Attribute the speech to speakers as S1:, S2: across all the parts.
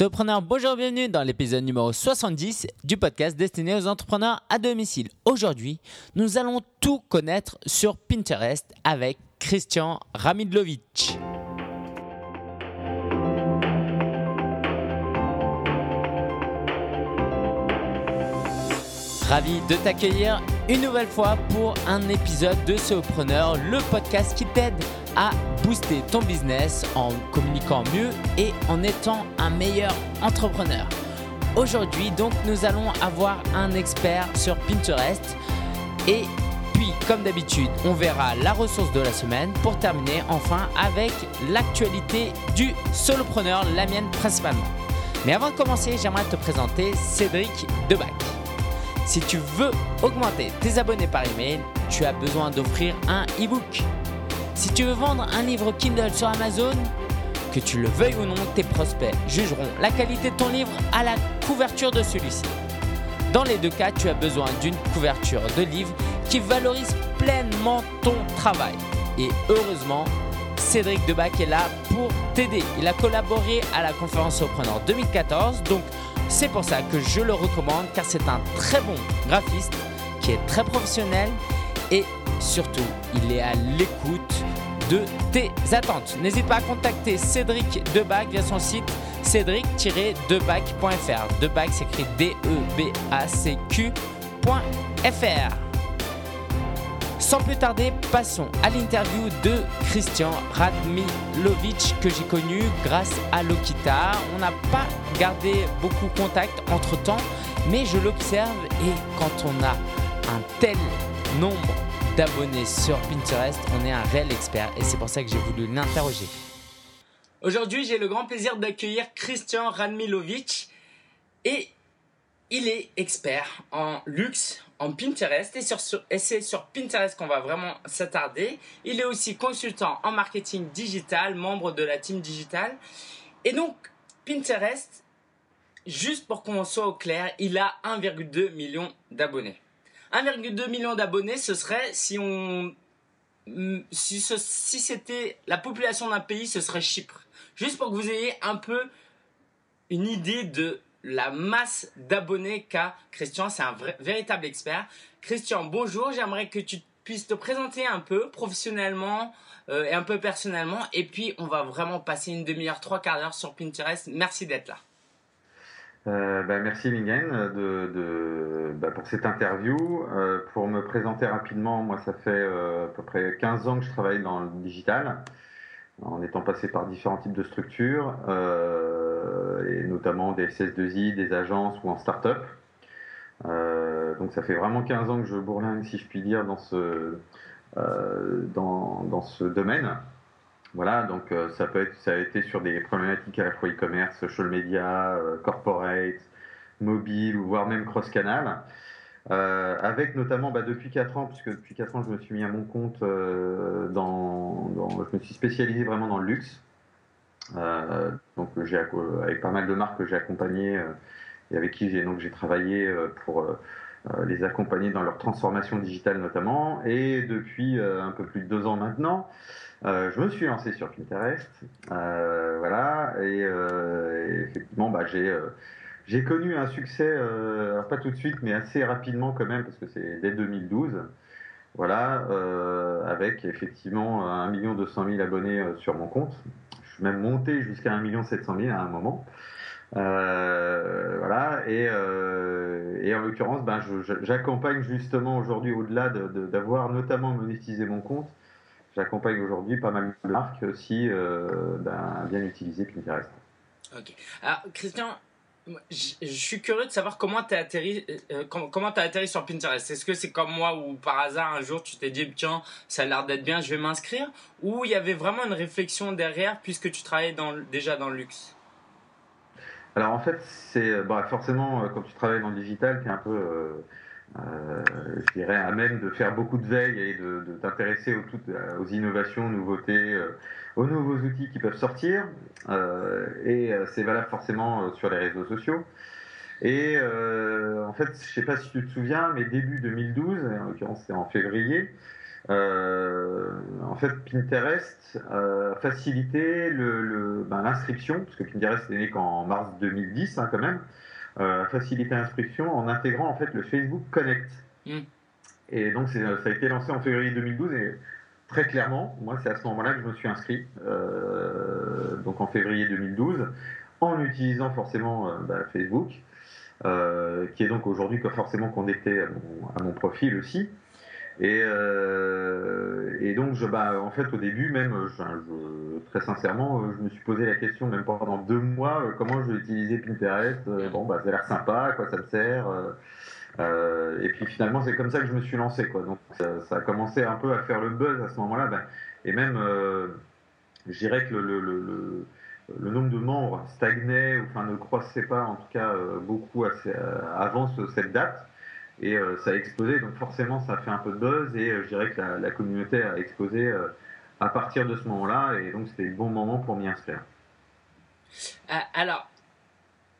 S1: Solopreneur, bonjour, bienvenue dans l'épisode numéro 70 du podcast destiné aux entrepreneurs à domicile. Aujourd'hui, nous allons tout connaître sur Pinterest avec Christian Ramidlovic. Ravi de t'accueillir une nouvelle fois pour un épisode de Solopreneur, le podcast qui t'aide à booster ton business en communiquant mieux et en étant un meilleur entrepreneur. Aujourd'hui, donc, nous allons avoir un expert sur Pinterest et puis, comme d'habitude, on verra la ressource de la semaine pour terminer enfin avec l'actualité du solopreneur, la mienne principalement. Mais avant de commencer, j'aimerais te présenter Cédric Debac. Si tu veux augmenter tes abonnés par email, tu as besoin d'offrir un e-book. Si tu veux vendre un livre Kindle sur Amazon, que tu le veuilles ou non, tes prospects jugeront la qualité de ton livre à la couverture de celui-ci. Dans les deux cas, tu as besoin d'une couverture de livre qui valorise pleinement ton travail. Et heureusement, Cédric Debac est là pour t'aider. Il a collaboré à la conférence Preneur 2014, donc c'est pour ça que je le recommande car c'est un très bon graphiste qui est très professionnel et surtout il est à l'écoute de tes attentes. N'hésite pas à contacter Cédric Debac via son site cédric-debac.fr. Debac s'écrit D-E-B-A-C-Q.fr. Sans plus tarder, passons à l'interview de Christian Radmilovic que j'ai connu grâce à Lokita. On n'a pas gardé beaucoup contact entre temps, mais je l'observe et quand on a un tel nombre d'abonnés sur Pinterest, on est un réel expert et c'est pour ça que j'ai voulu l'interroger. Aujourd'hui, j'ai le grand plaisir d'accueillir Christian Radmilovic et il est expert en luxe, en Pinterest et, et c'est sur Pinterest qu'on va vraiment s'attarder. Il est aussi consultant en marketing digital, membre de la team digital. Et donc, Pinterest, juste pour qu'on soit au clair, il a 1,2 million d'abonnés. 1,2 million d'abonnés, ce serait si on si, si c'était la population d'un pays, ce serait Chypre. Juste pour que vous ayez un peu une idée de la masse d'abonnés qu'a Christian. C'est un véritable expert. Christian, bonjour. J'aimerais que tu puisses te présenter un peu professionnellement euh, et un peu personnellement. Et puis, on va vraiment passer une demi-heure, trois quarts d'heure sur Pinterest. Merci d'être là.
S2: Euh, bah, merci Lingen de, bah, pour cette interview. Euh, pour me présenter rapidement, moi ça fait à peu près 15 ans que je travaille dans le digital en étant passé par différents types de structures, euh, et notamment des CS2I, des agences ou en start-up. Euh, donc ça fait vraiment 15 ans que je bourlingue, si je puis dire, dans ce, euh, dans, dans, ce domaine. Voilà, donc ça, peut être, ça a été sur des problématiques à la fois e-commerce, social media, corporate, mobile, voire même cross-canal. Euh, avec notamment bah, depuis 4 ans, puisque depuis 4 ans je me suis mis à mon compte, euh, dans, je me suis spécialisé vraiment dans le luxe. Euh, donc j'ai avec pas mal de marques que j'ai accompagnées et avec qui j'ai donc j'ai travaillé pour les accompagner dans leur transformation digitale notamment. Et depuis un peu plus de deux ans maintenant, je me suis lancé sur Pinterest, voilà. Et, et effectivement, bah, j'ai j'ai connu un succès, euh, pas tout de suite, mais assez rapidement quand même, parce que c'est dès 2012. Voilà, euh, avec effectivement 1 200 000 abonnés euh, sur mon compte. Je suis même monté jusqu'à 1 700 000 à un moment. voilà, et, en l'occurrence, ben, j'accompagne justement aujourd'hui, au-delà d'avoir de, notamment monétisé mon compte, j'accompagne aujourd'hui pas mal de marques aussi ben, bien utiliser Pinterest.
S1: Ok. Alors, Christian, je, suis curieux de savoir comment tu atterri euh, euh, comment, as atterri sur Pinterest. Est-ce que c'est comme moi où par hasard un jour tu t'es dit tiens ça a l'air d'être bien, je vais m'inscrire? Ou il y avait vraiment une réflexion derrière puisque tu travaillais déjà dans le luxe?
S2: Alors en fait c'est bah, forcément euh, quand tu travailles dans le digital tu es un peu je dirais à même de faire beaucoup de veille et de, t'intéresser aux, aux, innovations, nouveautés aux nouveaux outils qui peuvent sortir. Euh, et euh, c'est valable forcément euh, sur les réseaux sociaux. Et en fait, je sais pas si tu te souviens, mais début 2012, en l'occurrence c'est en février, en fait, Pinterest a facilité ben, l'inscription, le, parce que Pinterest est né qu'en mars 2010 hein, quand même, a facilité l'inscription en intégrant en fait le Facebook Connect. Mm. Et donc ça a été lancé en février 2012 et très clairement, moi c'est à ce moment-là que je me suis inscrit, donc en février 2012 en utilisant forcément euh, bah, Facebook, euh, qui est donc aujourd'hui forcément connecté à mon, profil aussi. Et, euh, et, donc, je, bah, en fait, au début, même, très sincèrement, je me suis posé la question, même pendant deux mois, comment je vais utiliser Pinterest. bon, bah, ça a l'air sympa, à quoi ça me sert. Et puis finalement, c'est comme ça que je me suis lancé. Quoi. Donc, ça, a commencé un peu à faire le buzz à ce moment-là. Ben, et même, je dirais que le nombre de membres stagnait, enfin ne croissait pas en tout cas euh, beaucoup assez, euh, avant cette date. Et euh, ça a explosé, donc forcément ça a fait un peu de buzz et je dirais que la, communauté a explosé à partir de ce moment-là et donc c'était le bon moment pour m'y inscrire.
S1: alors,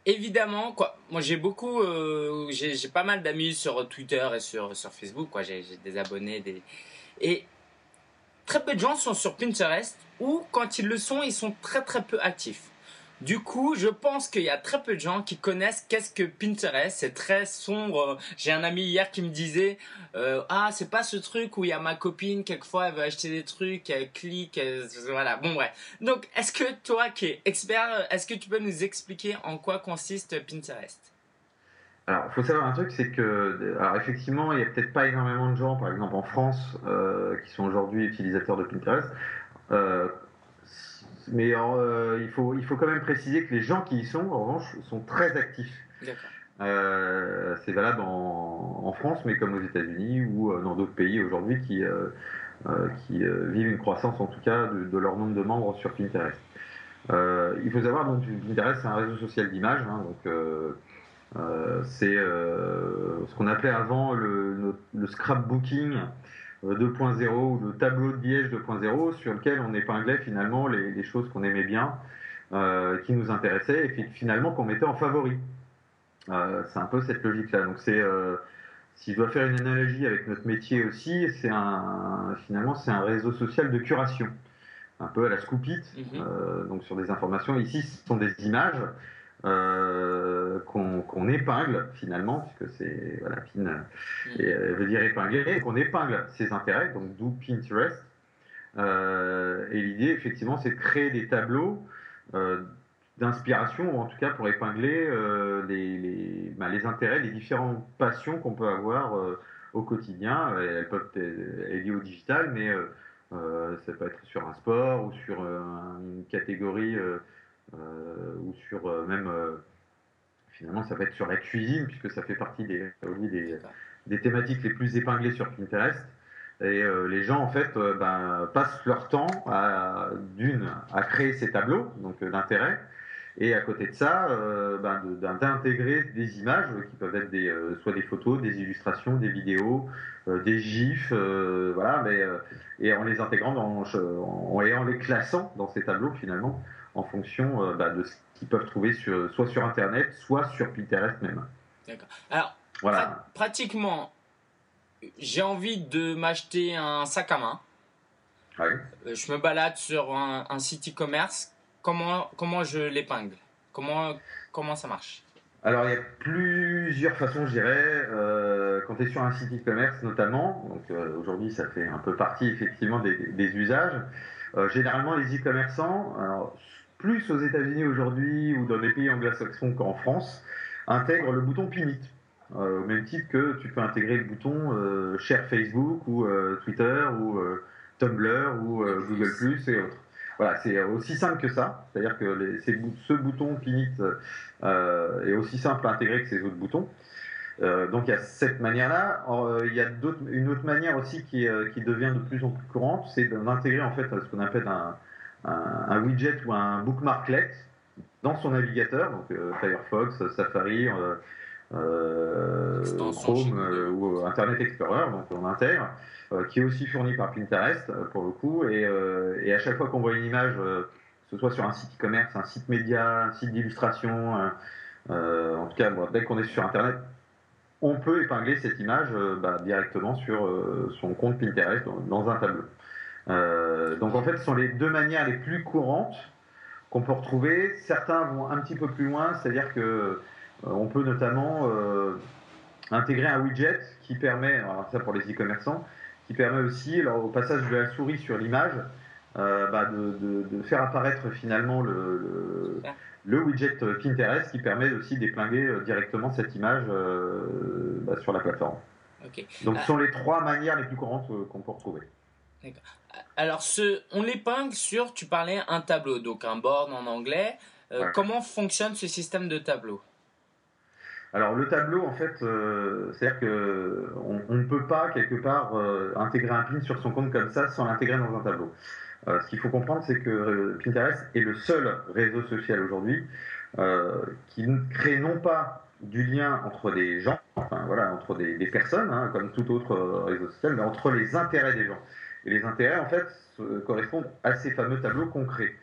S1: évidemment, quoi, moi j'ai beaucoup, j'ai pas mal d'amis sur Twitter et sur, sur Facebook, quoi, j'ai des abonnés, des... et très peu de gens sont sur Pinterest ou quand ils le sont, ils sont très très peu actifs. Du coup, je pense qu'il y a très peu de gens qui connaissent qu'est-ce que Pinterest. C'est très sombre. J'ai un ami hier qui me disait euh, ah c'est pas ce truc où il y a ma copine quelquefois elle veut acheter des trucs, elle clique, voilà. Bon bref. Donc est-ce que toi qui es expert, est-ce que tu peux nous expliquer en quoi consiste Pinterest?
S2: Alors, il faut savoir un truc, c'est que, alors effectivement, il n'y a peut-être pas énormément de gens, par exemple en France, euh, qui sont aujourd'hui utilisateurs de Pinterest. Euh, mais euh, il, faut, il faut quand même préciser que les gens qui y sont, en revanche, sont très actifs. Euh, c'est valable en, France, mais comme aux États-Unis ou dans d'autres pays aujourd'hui qui, qui vivent une croissance, en tout cas, de, leur nombre de membres sur Pinterest. il faut savoir donc Pinterest, c'est un réseau social d'image, hein, donc c'est ce qu'on appelait avant le, le scrapbooking 2.0 euh, ou le tableau de Liège 2.0 sur lequel on épinglait finalement les, choses qu'on aimait bien, euh, qui nous intéressaient et finalement qu'on mettait en favori. Euh, c'est un peu cette logique-là. Donc c'est si je dois faire une analogie avec notre métier aussi, c'est un, finalement c'est un réseau social de curation, un peu à la Scoopit, mm-hmm. donc sur des informations. Ici, ce sont des images euh, qu'on épingle finalement, puisque c'est voilà, pin mm. et, veut dire épingler, qu'on épingle ses intérêts, donc d'où Pinterest. Euh, et l'idée, effectivement, c'est de créer des tableaux euh, d'inspiration, ou en tout cas pour épingler les, les, bah, les, intérêts, les différentes passions qu'on peut avoir au quotidien. Elles peuvent être liées au digital, mais ça peut être sur un sport ou sur une catégorie euh, ou sur euh, même euh, finalement ça va être sur la cuisine puisque ça fait partie des, des, des thématiques les plus épinglées sur Pinterest. Et les gens, en fait, ben, passent leur temps à, d'une, à créer ces tableaux, donc d'intérêt, et à côté de ça, ben, d'intégrer des images qui peuvent être des, soit des photos, des illustrations, des vidéos, des gifs, voilà, mais, et en les intégrant dans, en, et en les classant dans ces tableaux finalement en fonction euh, bah, de ce qu'ils peuvent trouver sur, soit sur Internet, soit sur Pinterest même.
S1: D'accord. Alors, voilà. pratiquement, j'ai envie de m'acheter un sac à main. Euh, je me balade sur un, site e-commerce. Comment, comment je l'épingle? Comment, comment ça marche?
S2: Alors, il y a plusieurs façons, je dirais. Euh, quand tu es sur un site e-commerce, notamment, donc aujourd'hui, ça fait un peu partie effectivement des, des usages. généralement, les e-commerçants, plus aux États-Unis aujourd'hui ou dans des pays anglo-saxons qu'en France, intègrent le bouton Pin euh, au même titre que tu peux intégrer le bouton euh, Share Facebook ou euh, Twitter ou Tumblr ou Google Plus et autres. Voilà, c'est aussi simple que ça. C'est-à-dire que les, ce bouton Pinit est aussi simple à intégrer que ces autres boutons. donc il y a cette manière-là. il y a une autre manière aussi qui, qui, devient de plus en plus courante, c'est d'intégrer en fait ce qu'on appelle un, un, widget ou un bookmarklet dans son navigateur, donc euh, Firefox, Safari, euh, euh, Chrome ou Internet Explorer, donc on intègre, qui est aussi fourni par Pinterest pour le coup, et, et à chaque fois qu'on voit une image, que ce soit sur un site e-commerce, un site média, un site d'illustration, en tout cas, dès qu'on est sur Internet, on peut épingler cette image bah, directement sur son compte Pinterest dans, un tableau. Donc en fait, ce sont les deux manières les plus courantes qu'on peut retrouver. Certains vont un petit peu plus loin, c'est-à-dire que on peut notamment intégrer un widget qui permet, alors ça pour les e-commerçants, qui permet aussi, au passage de la souris sur l'image, euh, bah, de, faire apparaître finalement le, le, widget Pinterest qui permet aussi d'épingler euh, directement cette image euh, bah, sur la plateforme. Donc ce sont les trois manières les plus courantes qu'on peut retrouver.
S1: Alors ce, on l'épingle sur, tu parlais, un tableau, donc un board en anglais. Comment fonctionne ce système de tableau?
S2: Alors le tableau, en fait, euh, c'est-à-dire que on, ne peut pas quelque part euh, intégrer un pin sur son compte comme ça sans l'intégrer dans un tableau. Euh, ce qu'il faut comprendre, c'est que Pinterest est le seul réseau social aujourd'hui qui crée non pas du lien entre des gens, enfin voilà, entre des, personnes, hein, comme tout autre réseau social, mais entre les intérêts des gens. Et les intérêts, en fait, correspondent à ces fameux tableaux concrets.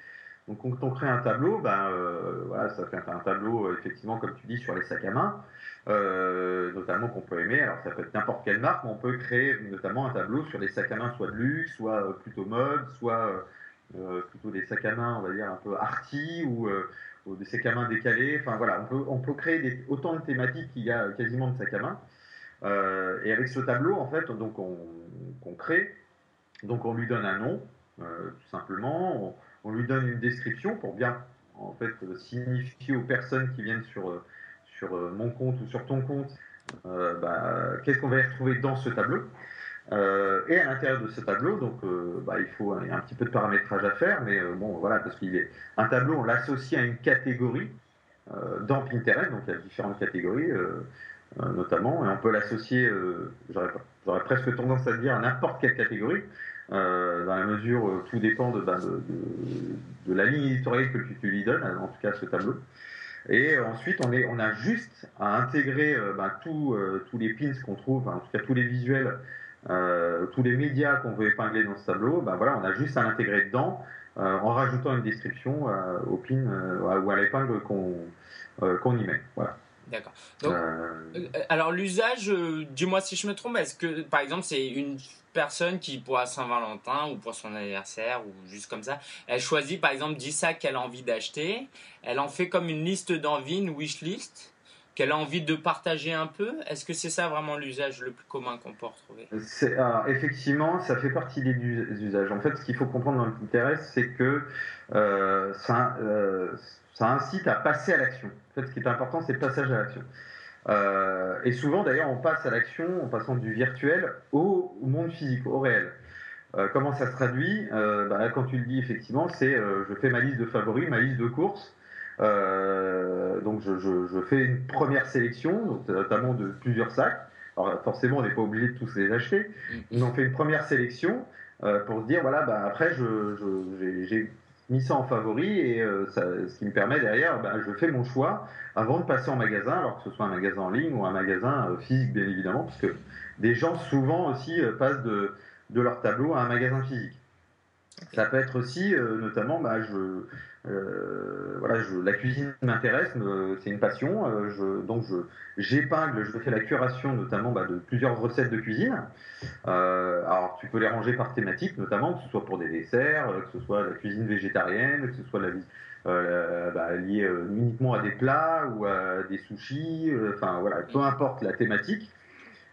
S2: Donc quand on crée un tableau, ben, euh, voilà, ça fait un tableau euh, effectivement comme tu dis sur les sacs à main, euh, notamment qu'on peut aimer. Alors ça peut être n'importe quelle marque, mais on peut créer notamment un tableau sur des sacs à main soit de luxe, soit plutôt mode, soit plutôt des sacs à main, on va dire un peu arty ou, des sacs à main décalés. Enfin voilà, on peut, on créer autant de thématiques qu'il y a quasiment de sacs à main. et avec ce tableau, en fait, donc on, crée, donc on lui donne un nom, tout simplement on lui donne une description pour bien en fait signifier aux personnes qui viennent sur, euh, sur euh, mon compte ou sur ton compte euh, bah, qu'est-ce qu'on va y retrouver dans ce tableau. et à l'intérieur de ce tableau, donc bah, il faut un, un, petit peu de paramétrage à faire, mais bon voilà, parce qu'il est un tableau, on l'associe à une catégorie dans Pinterest, donc il y a différentes catégories notamment, et on peut l'associer, j'aurais presque tendance à dire à n'importe quelle catégorie. Euh, dans la mesure où tout dépend bah, de, de, la ligne éditoriale que tu, lui donnes, en tout cas ce tableau. Et ensuite, on, est, on a juste à intégrer euh, bah, euh, tous les pins qu'on trouve, en tout cas tous les visuels, tous les médias qu'on veut épingler dans ce tableau. Bah, voilà, on a juste à l'intégrer dedans en rajoutant une description au pin ou à l'épingle qu'on y met. Voilà.
S1: D'accord. alors l'usage, dis-moi si je me trompe, est-ce que par exemple c'est une personne qui, pour Saint-Valentin ou pour son anniversaire ou juste comme ça, elle choisit par exemple 10 sacs qu'elle a envie d'acheter. Elle en fait comme une liste d'envie, une wish list qu'elle a envie de partager un peu? Est-ce que c'est ça vraiment l'usage le plus commun qu'on peut retrouver?
S2: Effectivement, ça fait partie des usages. En fait, ce qu'il faut comprendre dans le Pinterest, c'est que euh, ça, euh, ça incite à passer à l'action. En fait, ce qui est important, c'est le passage à l'action. Euh, et souvent, d'ailleurs, on passe à l'action en passant du virtuel au, monde physique, au réel. Euh, comment ça se traduit? Euh, bah, Quand tu le dis, effectivement, c'est je fais ma liste de favoris, ma liste de courses. donc, je, fais une première sélection, notamment de plusieurs sacs. Alors, forcément, on n'est pas obligé de tous les acheter. Mm. On fait une première sélection pour se dire voilà, bah, après, j'ai mis ça en favori et euh, ce qui me permet derrière, bah, je fais mon choix avant de passer en magasin, alors que ce soit un magasin en ligne ou un magasin euh, physique bien évidemment, parce que des gens souvent aussi euh, passent de, de, leur tableau à un magasin physique. Ça peut être aussi, notamment, bah, je, voilà, je, la cuisine m'intéresse, c'est une passion. Euh, je, donc j'épingle, je, fais la curation notamment bah, de plusieurs recettes de cuisine. Euh, alors tu peux les ranger par thématique, notamment que ce soit pour des desserts, que ce soit la cuisine végétarienne, que ce soit la, bah, uniquement à des plats ou à des sushis. Enfin voilà, peu importe la thématique.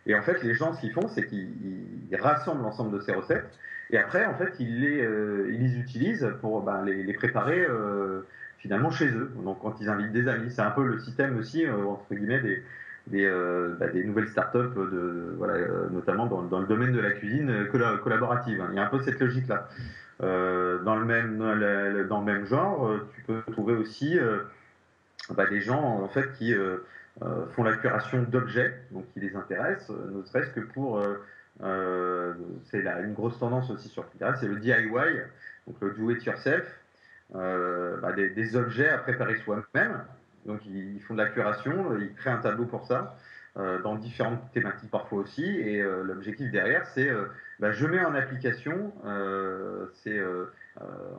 S2: Et en fait, les gens, ce qu'ils font, c'est qu'ils rassemblent l'ensemble de ces recettes et après, en fait, ils les, euh, utilisent pour ben, les, préparer euh, finalement chez eux. Donc, quand ils invitent des amis, c'est un peu le système aussi, euh, entre guillemets, des, bah, nouvelles startups, notamment dans, le domaine de la cuisine collaborative. Hein. Il y a un peu cette logique-là. dans, le même, dans le même genre, tu peux trouver aussi bah, des gens en fait, qui font la curation d'objets, donc qui les intéressent, ne serait-ce que pour euh, c'est une grosse tendance aussi sur Pinterest, c'est le DIY, donc le do it yourself, euh, bah, des, objets à préparer soi-même. Donc ils, font de la curation, ils créent un tableau pour ça, euh, dans différentes thématiques parfois aussi. Et l'objectif derrière, c'est bah, je mets en application, c'est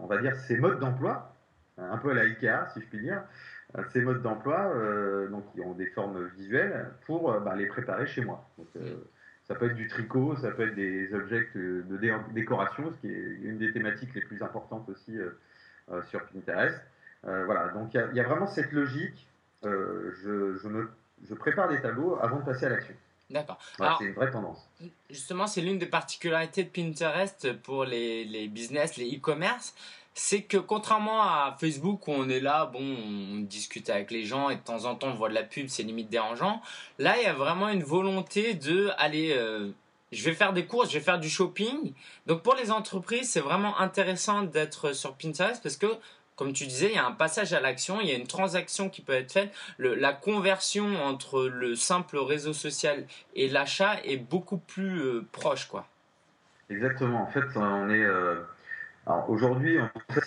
S2: on va dire ces modes d'emploi, un peu à la IKEA si je puis dire, ces modes d'emploi, donc qui ont des formes visuelles, pour bah, les préparer chez moi. Ça peut être du tricot, ça peut être des objets de décoration, ce qui est une des thématiques les plus importantes aussi sur Pinterest. voilà, donc il y, a vraiment cette logique. Je, je, me, je prépare des tableaux avant de passer à l'action.
S1: D'accord.
S2: c'est une vraie tendance.
S1: Justement, c'est l'une des particularités de Pinterest pour les, les business, les e-commerce. C'est que contrairement à Facebook où on est là, bon, on discute avec les gens et de temps en temps on voit de la pub, c'est limite dérangeant. Là, il y a vraiment une volonté de aller, euh, je vais faire des courses, je vais faire du shopping. Donc pour les entreprises, c'est vraiment intéressant d'être sur Pinterest parce que comme tu disais, il y a un passage à l'action, il y a une transaction qui peut être faite. la conversion entre le simple réseau social et l'achat est beaucoup plus euh, proche, quoi.
S2: Exactement. En fait, on est. Euh, aujourd'hui,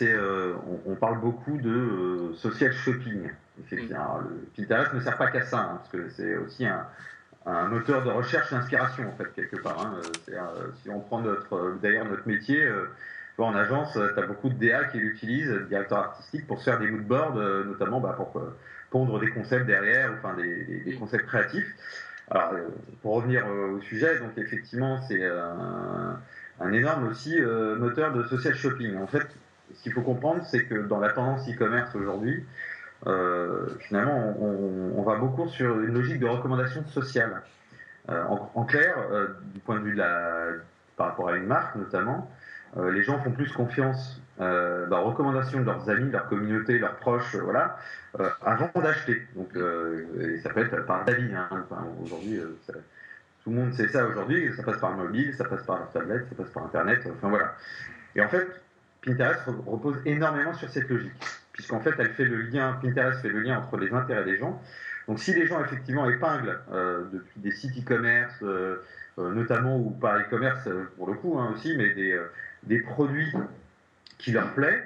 S2: euh, on, parle beaucoup de social shopping. Mm. le Pinterest ne sert pas qu'à ça, hein, parce que c'est aussi un, moteur de recherche d'inspiration, en fait, quelque part. Hein. si on prend notre, d'ailleurs notre métier en agence, euh, tu as beaucoup de DA qui l'utilisent, directeurs artistiques, pour se faire des moodboards, euh, notamment bah, pour euh, pondre des concepts derrière, enfin des, concepts créatifs. Alors, pour revenir au sujet, donc effectivement, c'est un, énorme aussi moteur de social shopping. En fait, ce qu'il faut comprendre, c'est que dans la tendance e-commerce aujourd'hui, finalement, on, va beaucoup sur une logique de recommandation sociale. en, clair, du point de vue de la, par rapport à une marque notamment, euh, les gens font plus confiance euh, recommandations de leurs amis, de leur communauté, leurs proches, euh, voilà, avant d'acheter. Donc, ça peut être par d'avis. Hein. aujourd'hui, tout le monde sait ça aujourd'hui. Ça passe par le mobile, ça passe par leur tablette, ça passe par Internet. Enfin voilà. Et en fait, Pinterest repose énormément sur cette logique, puisqu'en fait, elle fait le lien. Pinterest fait le lien entre les intérêts des gens. Donc, si les gens effectivement épinglent depuis des sites e-commerce, notamment ou par e-commerce pour le coup hein, aussi, mais des des produits qui leur plaisent,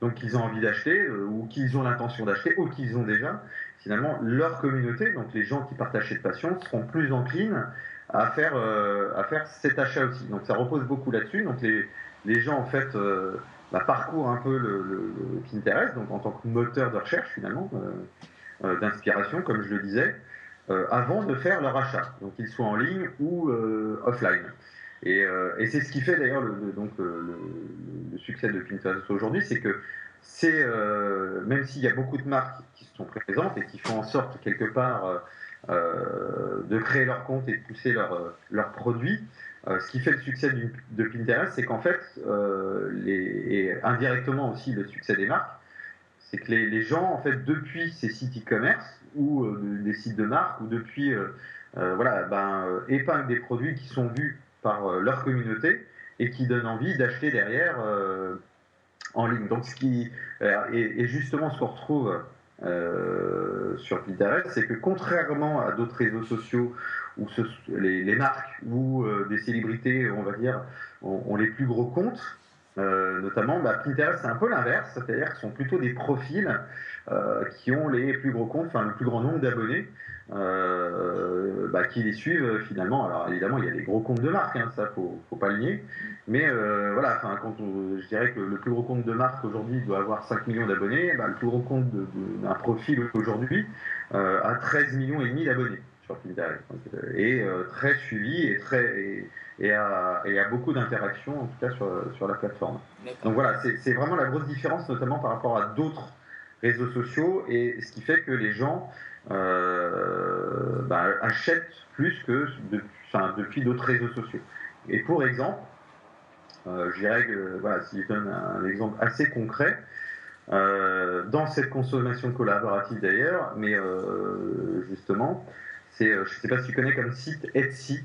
S2: donc qu'ils ont envie d'acheter, euh, ou qu'ils ont l'intention d'acheter, ou qu'ils ont déjà, finalement, leur communauté, donc les gens qui partagent cette passion, seront plus enclines à faire, euh, à faire cet achat aussi. Donc ça repose beaucoup là-dessus. Donc les, les, gens, en fait, euh, bah, parcourent un peu le, le, Pinterest, donc en tant que moteur de recherche, finalement, d'inspiration, comme je le disais, avant de faire leur achat, donc qu'ils soient en ligne ou offline. Euh, et, c'est ce qui fait d'ailleurs le, donc le, succès de Pinterest aujourd'hui, c'est que c'est euh, même s'il y a beaucoup de marques qui sont présentes et qui font en sorte quelque part euh, de créer leur compte et de pousser leurs leur produits, ce qui fait le succès de Pinterest, c'est qu'en fait, et indirectement aussi le succès des marques, c'est que les, les, gens, en fait, depuis ces sites e-commerce ou des sites de marques ou depuis, voilà, ben, épinglent des produits qui sont vus par euh, leur communauté et qui donne envie d'acheter derrière euh, en ligne. Donc, ce qui et, justement ce qu'on retrouve euh, sur Pinterest, c'est que contrairement à d'autres réseaux sociaux où les, marques ou des célébrités, on va dire, ont, les plus gros comptes, notamment, bah, Pinterest c'est un peu l'inverse, c'est-à-dire que ce sont plutôt des profils qui ont les plus gros comptes, enfin le plus grand nombre d'abonnés. Euh, bah, qui les suivent euh, finalement. Alors évidemment, il y a des gros comptes de marque, hein, ça faut, faut pas le nier. Mais euh, voilà, quand je dirais que le plus gros compte de marque aujourd'hui doit avoir 5 millions d'abonnés, bah, le plus gros compte d'un profil aujourd'hui a 13 millions et demi d'abonnés sur Pinterest. Et très suivi et très et, a, et a, beaucoup d'interactions en tout cas sur, sur la plateforme. Donc voilà, c'est vraiment la grosse différence notamment par rapport à d'autres réseaux sociaux et ce qui fait que les gens euh, bah, achètent plus que depuis d'autres réseaux sociaux. Et pour exemple, euh, je dirais que, voilà, si je donne un, exemple assez concret, euh, dans cette consommation collaborative d'ailleurs, mais justement, c'est, je ne sais pas si tu connais comme site Etsy,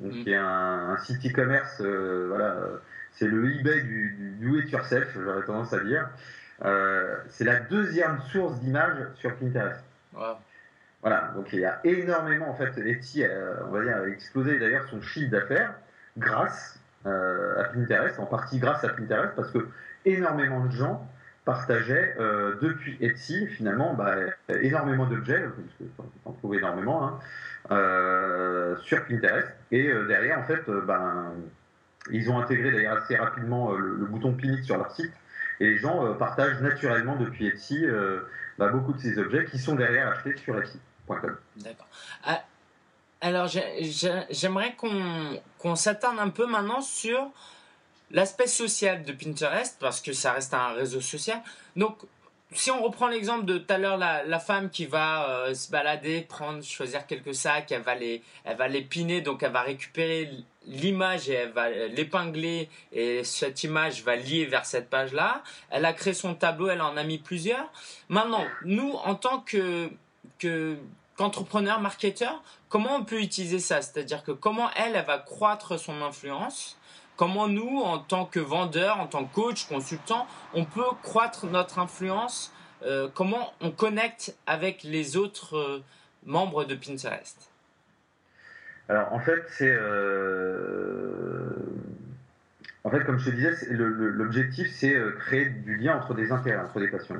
S2: mm. qui est un, site e-commerce, voilà, c'est le eBay du, du do it yourself, j'aurais tendance à dire. C'est la deuxième source d'images sur Pinterest. Voilà, donc il y a énormément, en fait, Etsy, euh, on va dire, a explosé d'ailleurs son chiffre d'affaires grâce euh, à Pinterest, en partie grâce à Pinterest, parce que énormément de gens partageaient euh, depuis Etsy, finalement, bah, énormément d'objets, parce qu'on trouve énormément, hein, sur Pinterest. Et derrière, en fait, ben, ils ont intégré d'ailleurs assez rapidement le, bouton Pinit sur leur site, et les gens partagent naturellement depuis Etsy bah, beaucoup de ces objets qui sont derrière achetés sur Etsy.com.
S1: D'accord. Ah, alors j'aimerais qu'on s'attarde un peu maintenant sur l'aspect social de Pinterest parce que ça reste un réseau social. Donc si on reprend l'exemple de tout à l'heure, la, femme qui va euh, se balader, prendre, choisir quelques sacs, elle va les, elle va les donc elle va récupérer l'image et elle va l'épingler et cette image va lier vers cette page-là. Elle a créé son tableau, elle en a mis plusieurs. Maintenant, nous, en tant que, que qu'entrepreneur, marketeur, comment on peut utiliser ça? C'est-à-dire que comment elle, elle va croître son influence? Comment nous, en tant que vendeur, en tant que coach, consultant, on peut croître notre influence euh, Comment on connecte avec les autres euh, membres de Pinterest?
S2: Alors en fait, c'est euh, comme je te disais, l'objectif c'est créer du lien entre des intérêts, entre des passions.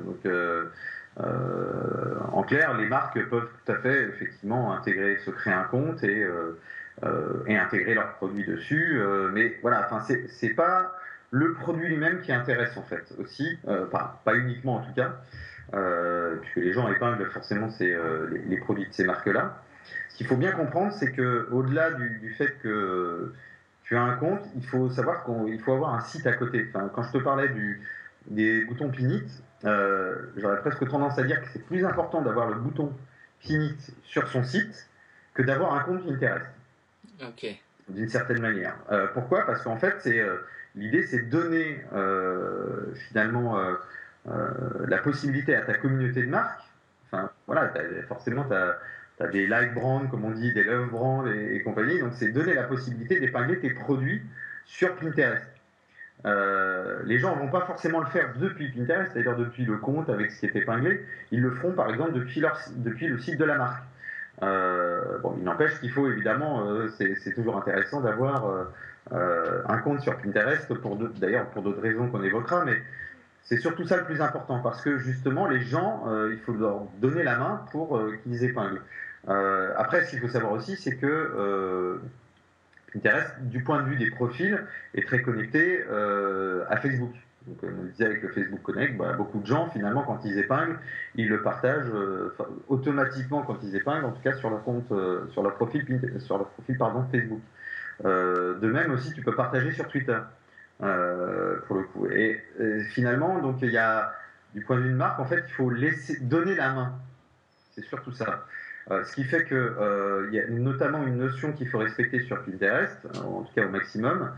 S2: En clair, les marques peuvent tout à fait effectivement intégrer, se créer un compte et et intégrer leurs produits dessus. Euh, mais voilà, enfin, c'est pas le produit lui-même qui intéresse en fait aussi, euh, pas, pas uniquement en tout cas, puisque les gens épinglent forcément c'est les, produits de ces marques-là. Ce qu'il faut bien comprendre, c'est que au-delà du, fait que tu as un compte, il faut savoir qu'il faut avoir un site à côté. Enfin, quand je te parlais du, des boutons Pinit, j'aurais presque tendance à dire que c'est plus important d'avoir le bouton Pinit sur son site que d'avoir un compte Pinterest. D'une certaine manière. Euh, pourquoi? Parce qu'en fait, euh, l'idée, c'est donner euh, finalement la possibilité à ta communauté de marques. Enfin, voilà, forcément, tu as, des like brands, comme on dit, des love brands et, compagnie. Donc, c'est donner la possibilité d'épingler tes produits sur Pinterest. les gens ne vont pas forcément le faire depuis Pinterest, c'est-à-dire depuis le compte avec ce qui est épinglé. Ils le feront par exemple depuis le site de la marque. Euh, bon, il n'empêche qu'il faut évidemment, euh, c'est toujours intéressant d'avoir euh, un compte sur Pinterest, d'ailleurs pour d'autres raisons qu'on évoquera, mais c'est surtout ça le plus important parce que justement les gens, il faut leur donner la main pour qu'ils épinglent. après, ce qu'il faut savoir aussi, c'est que Pinterest, du point de vue des profils, est très connecté à Facebook. Donc, on le avec le Facebook Connect, bah, beaucoup de gens, finalement, quand ils épinglent, ils le partagent euh, automatiquement quand ils épinglent, en tout cas sur leur compte, euh, sur leur profil, sur leur profil pardon, Facebook. Euh, de même aussi, tu peux partager sur Twitter, pour le coup. Et, finalement, donc il y a, du point de vue de marque, en fait, il faut laisser donner la main. C'est surtout ça. ce qui fait que il y a notamment une notion qu'il faut respecter sur Pinterest, en tout cas au maximum,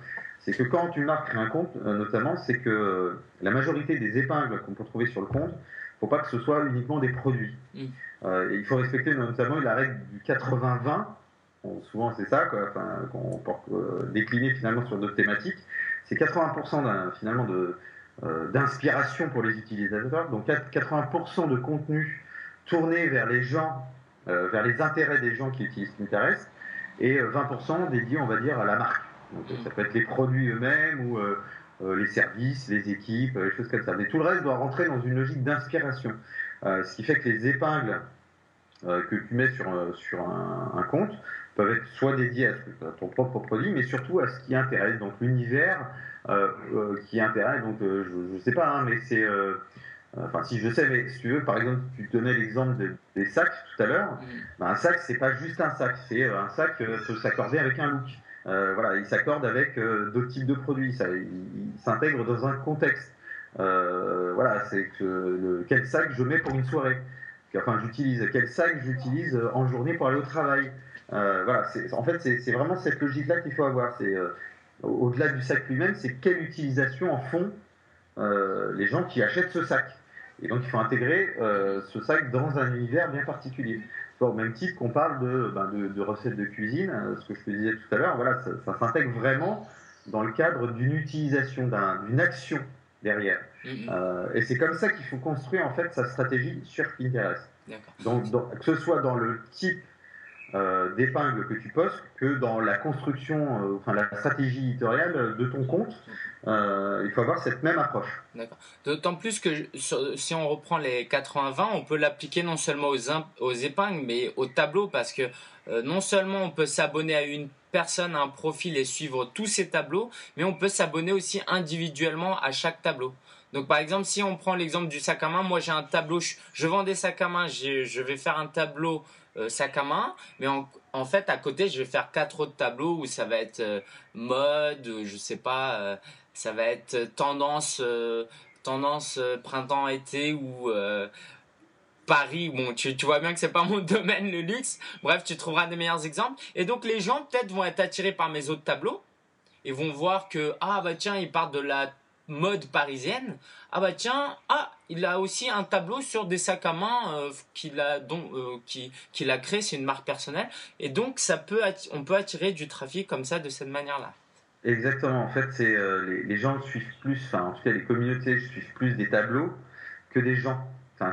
S2: c'est que quand une marque crée un compte, euh, notamment, c'est que euh, la majorité des épingles qu'on peut trouver sur le compte, il ne faut pas que ce soit uniquement des produits. Mm. Euh, il faut respecter notamment la règle du 80-20. souvent, c'est ça, quoi, qu'on peut décliner finalement sur d'autres thématiques. C'est 80% finalement de, d'inspiration pour les utilisateurs, donc 80% de contenu tourné vers les gens, vers les intérêts des gens qui utilisent Pinterest, et 20% dédié, on va dire, à la marque. Donc, ça peut être les produits eux-mêmes ou euh, euh, les services, les équipes, les choses comme ça. Mais tout le reste doit rentrer dans une logique d'inspiration. Euh, ce qui fait que les épingles que tu mets sur, sur un, compte peuvent être soit dédiées à, ton propre produit, mais surtout à ce qui intéresse. Donc l'univers qui intéresse. Donc je ne sais pas, hein, mais c'est Enfin, si je sais, mais si tu veux, par exemple, tu donnais l'exemple des sacs tout à l'heure. Mm. Ben, un sac, c'est pas juste un sac, c'est un sac peut s'accorder avec un look. Euh, voilà, il s'accorde avec euh, d'autres types de produits. Ça, il, s'intègre dans un contexte. Euh, voilà, c'est que quel sac je mets pour une soirée. Enfin, j'utilise quel sac j'utilise en journée pour aller au travail. voilà, en fait, c'est vraiment cette logique-là qu'il faut avoir. Au-delà du sac lui-même, c'est quelle utilisation en font les gens qui achètent ce sac. Et donc, il faut intégrer ce sac dans un univers bien particulier au même titre qu'on parle ben, de, de, recettes de cuisine, euh, ce que je te disais tout à l'heure, voilà, ça, s'intègre vraiment dans le cadre d'une utilisation, d'une action derrière. Mm-hmm. Euh, et c'est comme ça qu'il faut construire en fait sa stratégie sur Pinterest. Donc, que ce soit dans le type euh, d'épingle que tu postes que dans la construction, euh, enfin la stratégie éditoriale de ton compte. Euh, il faut avoir cette même approche.
S1: D'autant plus que si on reprend les 80-20, on peut l'appliquer non seulement aux, épingles, mais au tableau, parce que non seulement on peut s'abonner à une personne, à un profil et suivre tous ces tableaux, mais on peut s'abonner aussi individuellement à chaque tableau. Donc par exemple, si on prend l'exemple du sac à main, moi j'ai un tableau, je, vends des sacs à main, je vais faire un tableau euh, sac à main, mais en, fait à côté je vais faire quatre autres tableaux où ça va être euh, mode, je sais pas, ça va être tendance, tendance printemps-été ou Paris, bon, tu, tu vois bien que c'est pas mon domaine le luxe. Bref, tu trouveras des meilleurs exemples. Et donc les gens peut-être vont être attirés par mes autres tableaux et vont voir que ah bah tiens, il part de la mode parisienne. Ah bah tiens, ah il a aussi un tableau sur des sacs à main euh, qu'il a euh, qui qu'il a créé, c'est une marque personnelle. Et donc ça peut on peut attirer du trafic comme ça de cette manière-là.
S2: Exactement. En fait, c'est euh, les, les, gens suivent plus, enfin en tout cas les communautés suivent plus des tableaux que des gens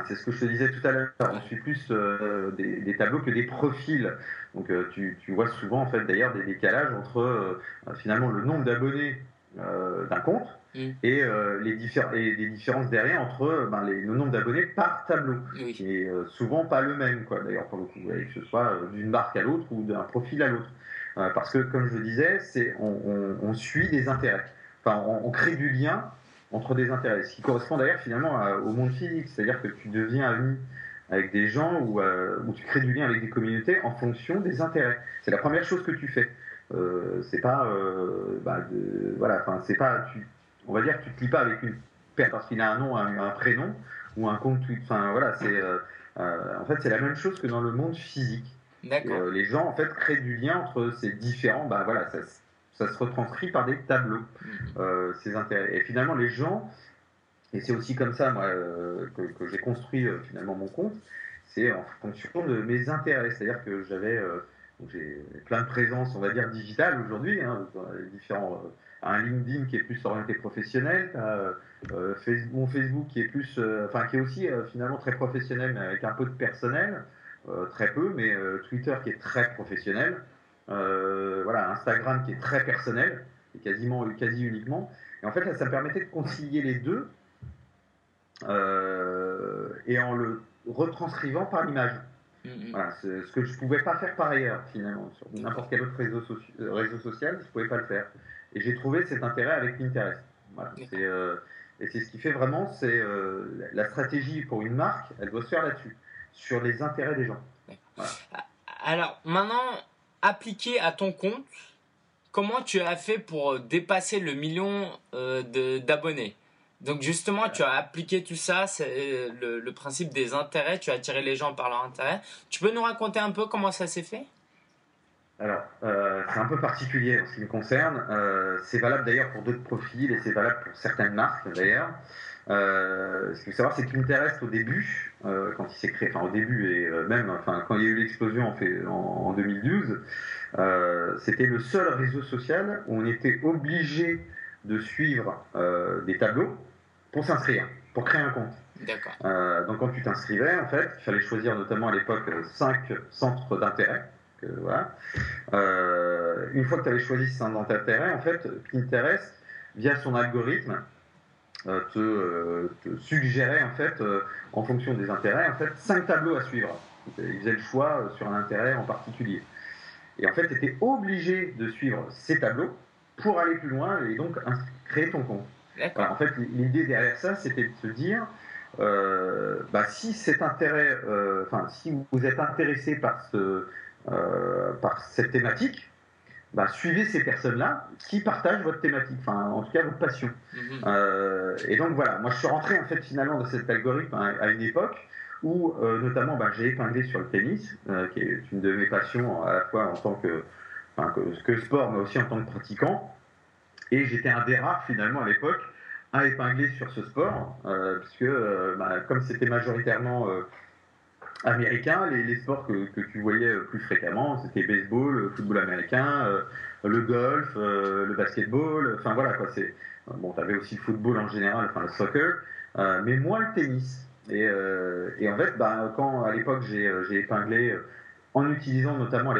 S2: c'est ce que je te disais tout à l'heure. On suit plus euh, des, tableaux que des profils. Donc euh, tu, vois souvent en fait d'ailleurs des décalages entre finalement le nombre d'abonnés d'un compte mm. et, les et des différences derrière entre ben, les, le nombre d'abonnés par tableau, qui est souvent pas le même quoi. D'ailleurs pour le coup, que ce soit d'une marque à l'autre ou d'un profil à l'autre. parce que comme je le disais, c'est on, suit des intérêts. Enfin, on crée du lien entre des intérêts, ce qui correspond d'ailleurs finalement au monde physique, c'est-à-dire que tu deviens ami avec des gens ou euh, où, tu crées du lien avec des communautés en fonction des intérêts. C'est la première chose que tu fais. Euh, c'est pas, euh, bah, voilà, enfin c'est pas, tu, on va dire, que tu te lis pas avec une personne parce qu'il a un nom, un, prénom ou un compte Enfin voilà, c'est, en fait c'est la même chose que dans le monde physique. les gens en fait créent du lien entre ces différents, bah voilà, ça, ça se retranscrit par des tableaux, euh, ces intérêts. Et finalement, les gens, et c'est aussi comme ça moi, euh, que, j'ai construit euh, finalement mon compte, c'est en fonction de mes intérêts. C'est-à-dire que j'avais j'ai plein de présences, on va dire, digitales aujourd'hui, hein, différents. Un LinkedIn qui est plus orienté professionnel, Facebook, mon Facebook qui est plus, enfin qui est aussi finalement très professionnel, mais avec un peu de personnel, très peu, mais Twitter qui est très professionnel. Euh, voilà, Instagram qui est très personnel, et quasiment, quasi uniquement. Et en fait, ça me permettait de concilier les deux euh, et en le retranscrivant par l'image. Mm-hmm. Voilà, ce que je ne pouvais pas faire par ailleurs, finalement. Sur n'importe quel autre réseau, euh, réseau, social, je ne pouvais pas le faire. Et j'ai trouvé cet intérêt avec Pinterest. Voilà, et c'est ce qui fait vraiment, c'est la stratégie pour une marque, elle doit se faire là-dessus, sur les intérêts des gens.
S1: Alors maintenant, appliqué à ton compte, comment tu as fait pour dépasser le million euh, d'abonnés? Donc justement, tu as appliqué tout ça, c'est euh, le, principe des intérêts, tu as attiré les gens par leur intérêt. Tu peux nous raconter un peu comment ça s'est fait?
S2: Alors, euh, c'est un peu particulier en ce qui me concerne. c'est valable d'ailleurs pour d'autres profils et c'est valable pour certaines marques d'ailleurs. ce qu'il faut savoir, c'est qu'Interest au début, euh, quand il s'est créé, enfin au début et euh, même enfin, quand il y a eu l'explosion en, en, 2012, euh, c'était le seul réseau social où on était obligé de suivre des tableaux pour s'inscrire, pour créer un compte. D'accord. donc quand tu t'inscrivais, en fait, il fallait choisir notamment à l'époque cinq centres d'intérêt. Voilà. une fois que tu avais choisi ce centre d'intérêt, en fait, Pinterest, via son algorithme, euh, te, te, suggérait en fait, euh, en fonction des intérêts, en fait, cinq tableaux à suivre. Il faisait le choix euh, sur un intérêt en particulier. Et en fait, tu étais obligé de suivre ces tableaux pour aller plus loin et donc créer ton compte. en fait, l'idée derrière ça, c'était de se dire, bah, si cet intérêt, enfin, si vous êtes intéressé par, ce, par cette thématique, bah, suivez ces personnes-là qui partagent votre thématique, enfin en tout cas votre passion. Mhm. Euh, et donc voilà, moi je suis rentré en fait finalement dans cet algorithme à, une époque où euh, notamment bah, j'ai épinglé sur le tennis, euh, qui est une de mes passions à la fois en tant que, que, que sport mais aussi en tant que pratiquant. Et j'étais un des rares finalement à l'époque à épingler sur ce sport, puisque bah, comme c'était majoritairement américains, les, sports que, tu voyais plus fréquemment, c'était baseball, le football américain, euh, le golf, euh, le basketball, enfin voilà quoi. C'est bon, t'avais aussi le football en général, enfin le soccer, euh, mais moins le tennis. Et, en fait, bah, quand à l'époque j'ai épinglé, en utilisant notamment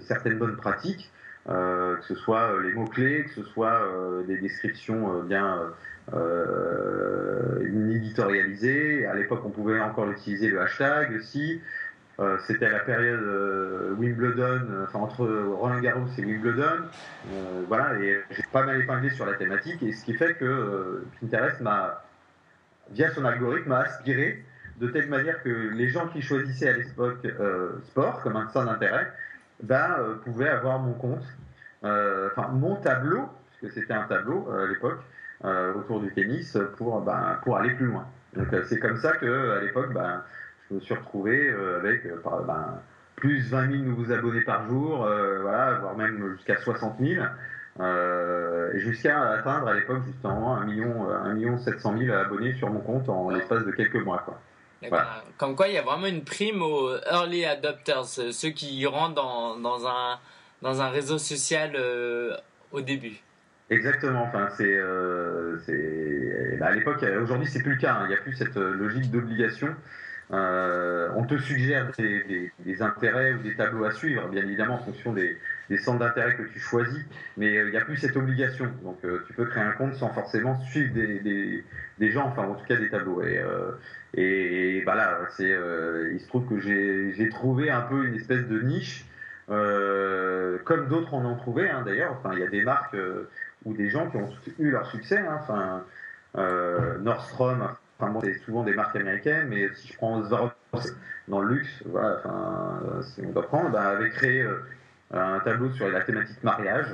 S2: certaines bonnes pratiques, que ce soit les mots clés, que ce soit des descriptions bien euh, éditorialisé. À l'époque, on pouvait encore utiliser le hashtag aussi. Euh, c'était à la période euh, Wimbledon, enfin entre Roland Garros et Wimbledon. voilà, et j'ai pas mal épinglé sur la thématique, et ce qui fait que Pinterest m'a via son algorithme, a aspiré de telle manière que les gens qui choisissaient à l'époque sport comme un centre d'intérêt ben, pouvaient avoir mon compte, enfin mon tableau, puisque c'était un tableau à l'époque, autour du tennis pour, ben, pour aller plus loin. Donc c'est comme ça que à l'époque, ben, je me suis retrouvé avec ben, plus 20 000 nouveaux abonnés par jour, voilà, voire même jusqu'à 60 000. Euh, jusqu'à atteindre à l'époque justement 1 million, 1 million 700 000 abonnés sur mon compte en l'espace de quelques mois. Quoi.
S1: Comme quoi, il y a vraiment une prime aux early adopters, ceux qui rentrent dans, dans, un, dans un réseau social euh, au début.
S2: Exactement. Enfin, c'est, euh, bah, à l'époque, aujourd'hui, c'est plus le cas. Hein. Il n'y a plus cette logique d'obligation. Euh, on te suggère des, intérêts ou des tableaux à suivre, bien évidemment en fonction des, centres d'intérêt que tu choisis, mais euh, il n'y a plus cette obligation. Donc euh, tu peux créer un compte sans forcément suivre des, gens, enfin en tout cas des tableaux. Et, et, bah c'est, il se trouve que j'ai trouvé un peu une espèce de niche, comme d'autres en ont trouvé hein, d'ailleurs. Enfin, il y a des marques ou des gens qui ont eu leur succès. Hein, enfin, Nordstrom Enfin bon, c'est souvent des marques américaines, mais si je prends Zara dans le luxe, voilà, enfin, on doit prendre, bah, avait créé euh, un tableau sur la thématique mariage.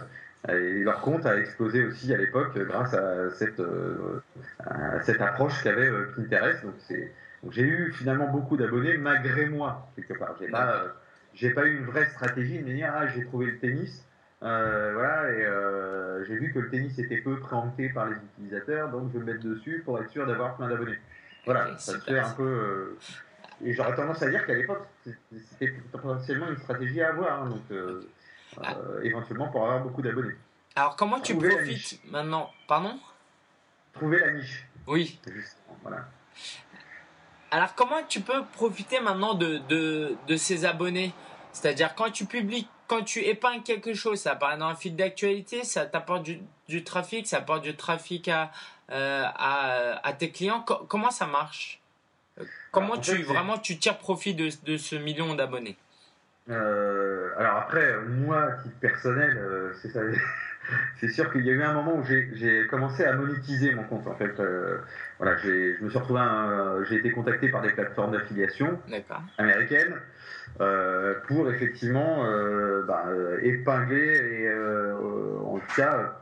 S2: Et leur compte a explosé aussi à l'époque grâce à cette, euh, à cette approche qu'avait euh, Pinterest. Donc, donc j'ai eu finalement beaucoup d'abonnés malgré moi, quelque part. J'ai pas, j'ai pas eu une vraie stratégie de me dire, ah, j'ai trouvé le tennis. Euh, voilà, et euh, j'ai vu que le tennis était peu préempté par les utilisateurs, donc je vais me mettre dessus pour être sûr d'avoir plein d'abonnés. Voilà, ça se fait un peu. Euh, et j'aurais tendance à dire qu'à l'époque, c'était potentiellement une stratégie à avoir, hein, donc ah. éventuellement pour avoir beaucoup d'abonnés.
S1: Alors, comment tu profites maintenant Pardon?
S2: Trouver la niche.
S1: Oui. voilà. Alors, comment tu peux profiter maintenant de, de, de ces abonnés? C'est-à-dire, quand tu publies quand tu épingles quelque chose, ça apparaît dans un fil d'actualité, ça t'apporte du, trafic, ça apporte du trafic à, euh, à, tes clients. comment ça marche? Comment tu vraiment tu tires profit de, de ce million d'abonnés
S2: euh, Alors après, moi, à titre personnel, euh, c'est sûr qu'il y a eu un moment où j'ai commencé à monétiser mon compte. En fait, voilà, je me suis retrouvé, j'ai été contacté par des plateformes d'affiliation américaines. Euh, pour effectivement euh, bah, euh, épingler et en tout cas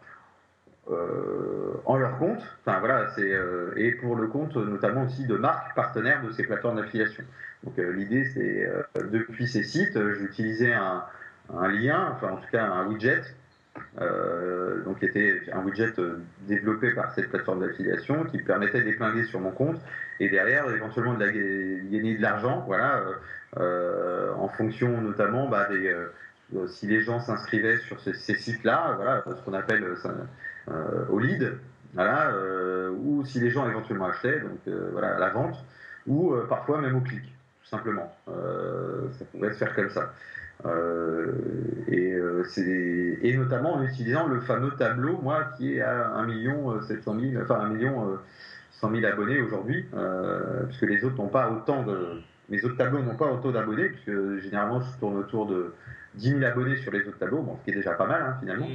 S2: en leur compte. Enfin voilà, c'est et pour le compte notamment aussi de marques partenaires de ces plateformes d'affiliation. Donc l'idée c'est depuis ces sites, j'utilisais un, un, lien, enfin en tout cas un widget, donc qui était un widget développé par cette plateforme d'affiliation qui permettait d'épingler sur mon compte et derrière éventuellement de gagner de l'argent, voilà, euh, en fonction notamment bah, des, euh, si les gens s'inscrivaient sur ces, sites-là, voilà, ce qu'on appelle euh, au lead, voilà, ou si les gens éventuellement achetaient, donc voilà, à la vente, ou parfois même au clic, tout simplement. ça pouvait se faire comme ça. et, et, notamment en utilisant le fameux tableau, moi, qui est à 1 million 700 000, enfin 1 million 100 000 abonnés aujourd'hui, puisque les autres n'ont pas autant de, mes autres tableaux n'ont pas autant d'abonnés, puisque généralement je tourne autour de 10 000 abonnés sur les autres tableaux, bon, ce qui est déjà pas mal hein, finalement,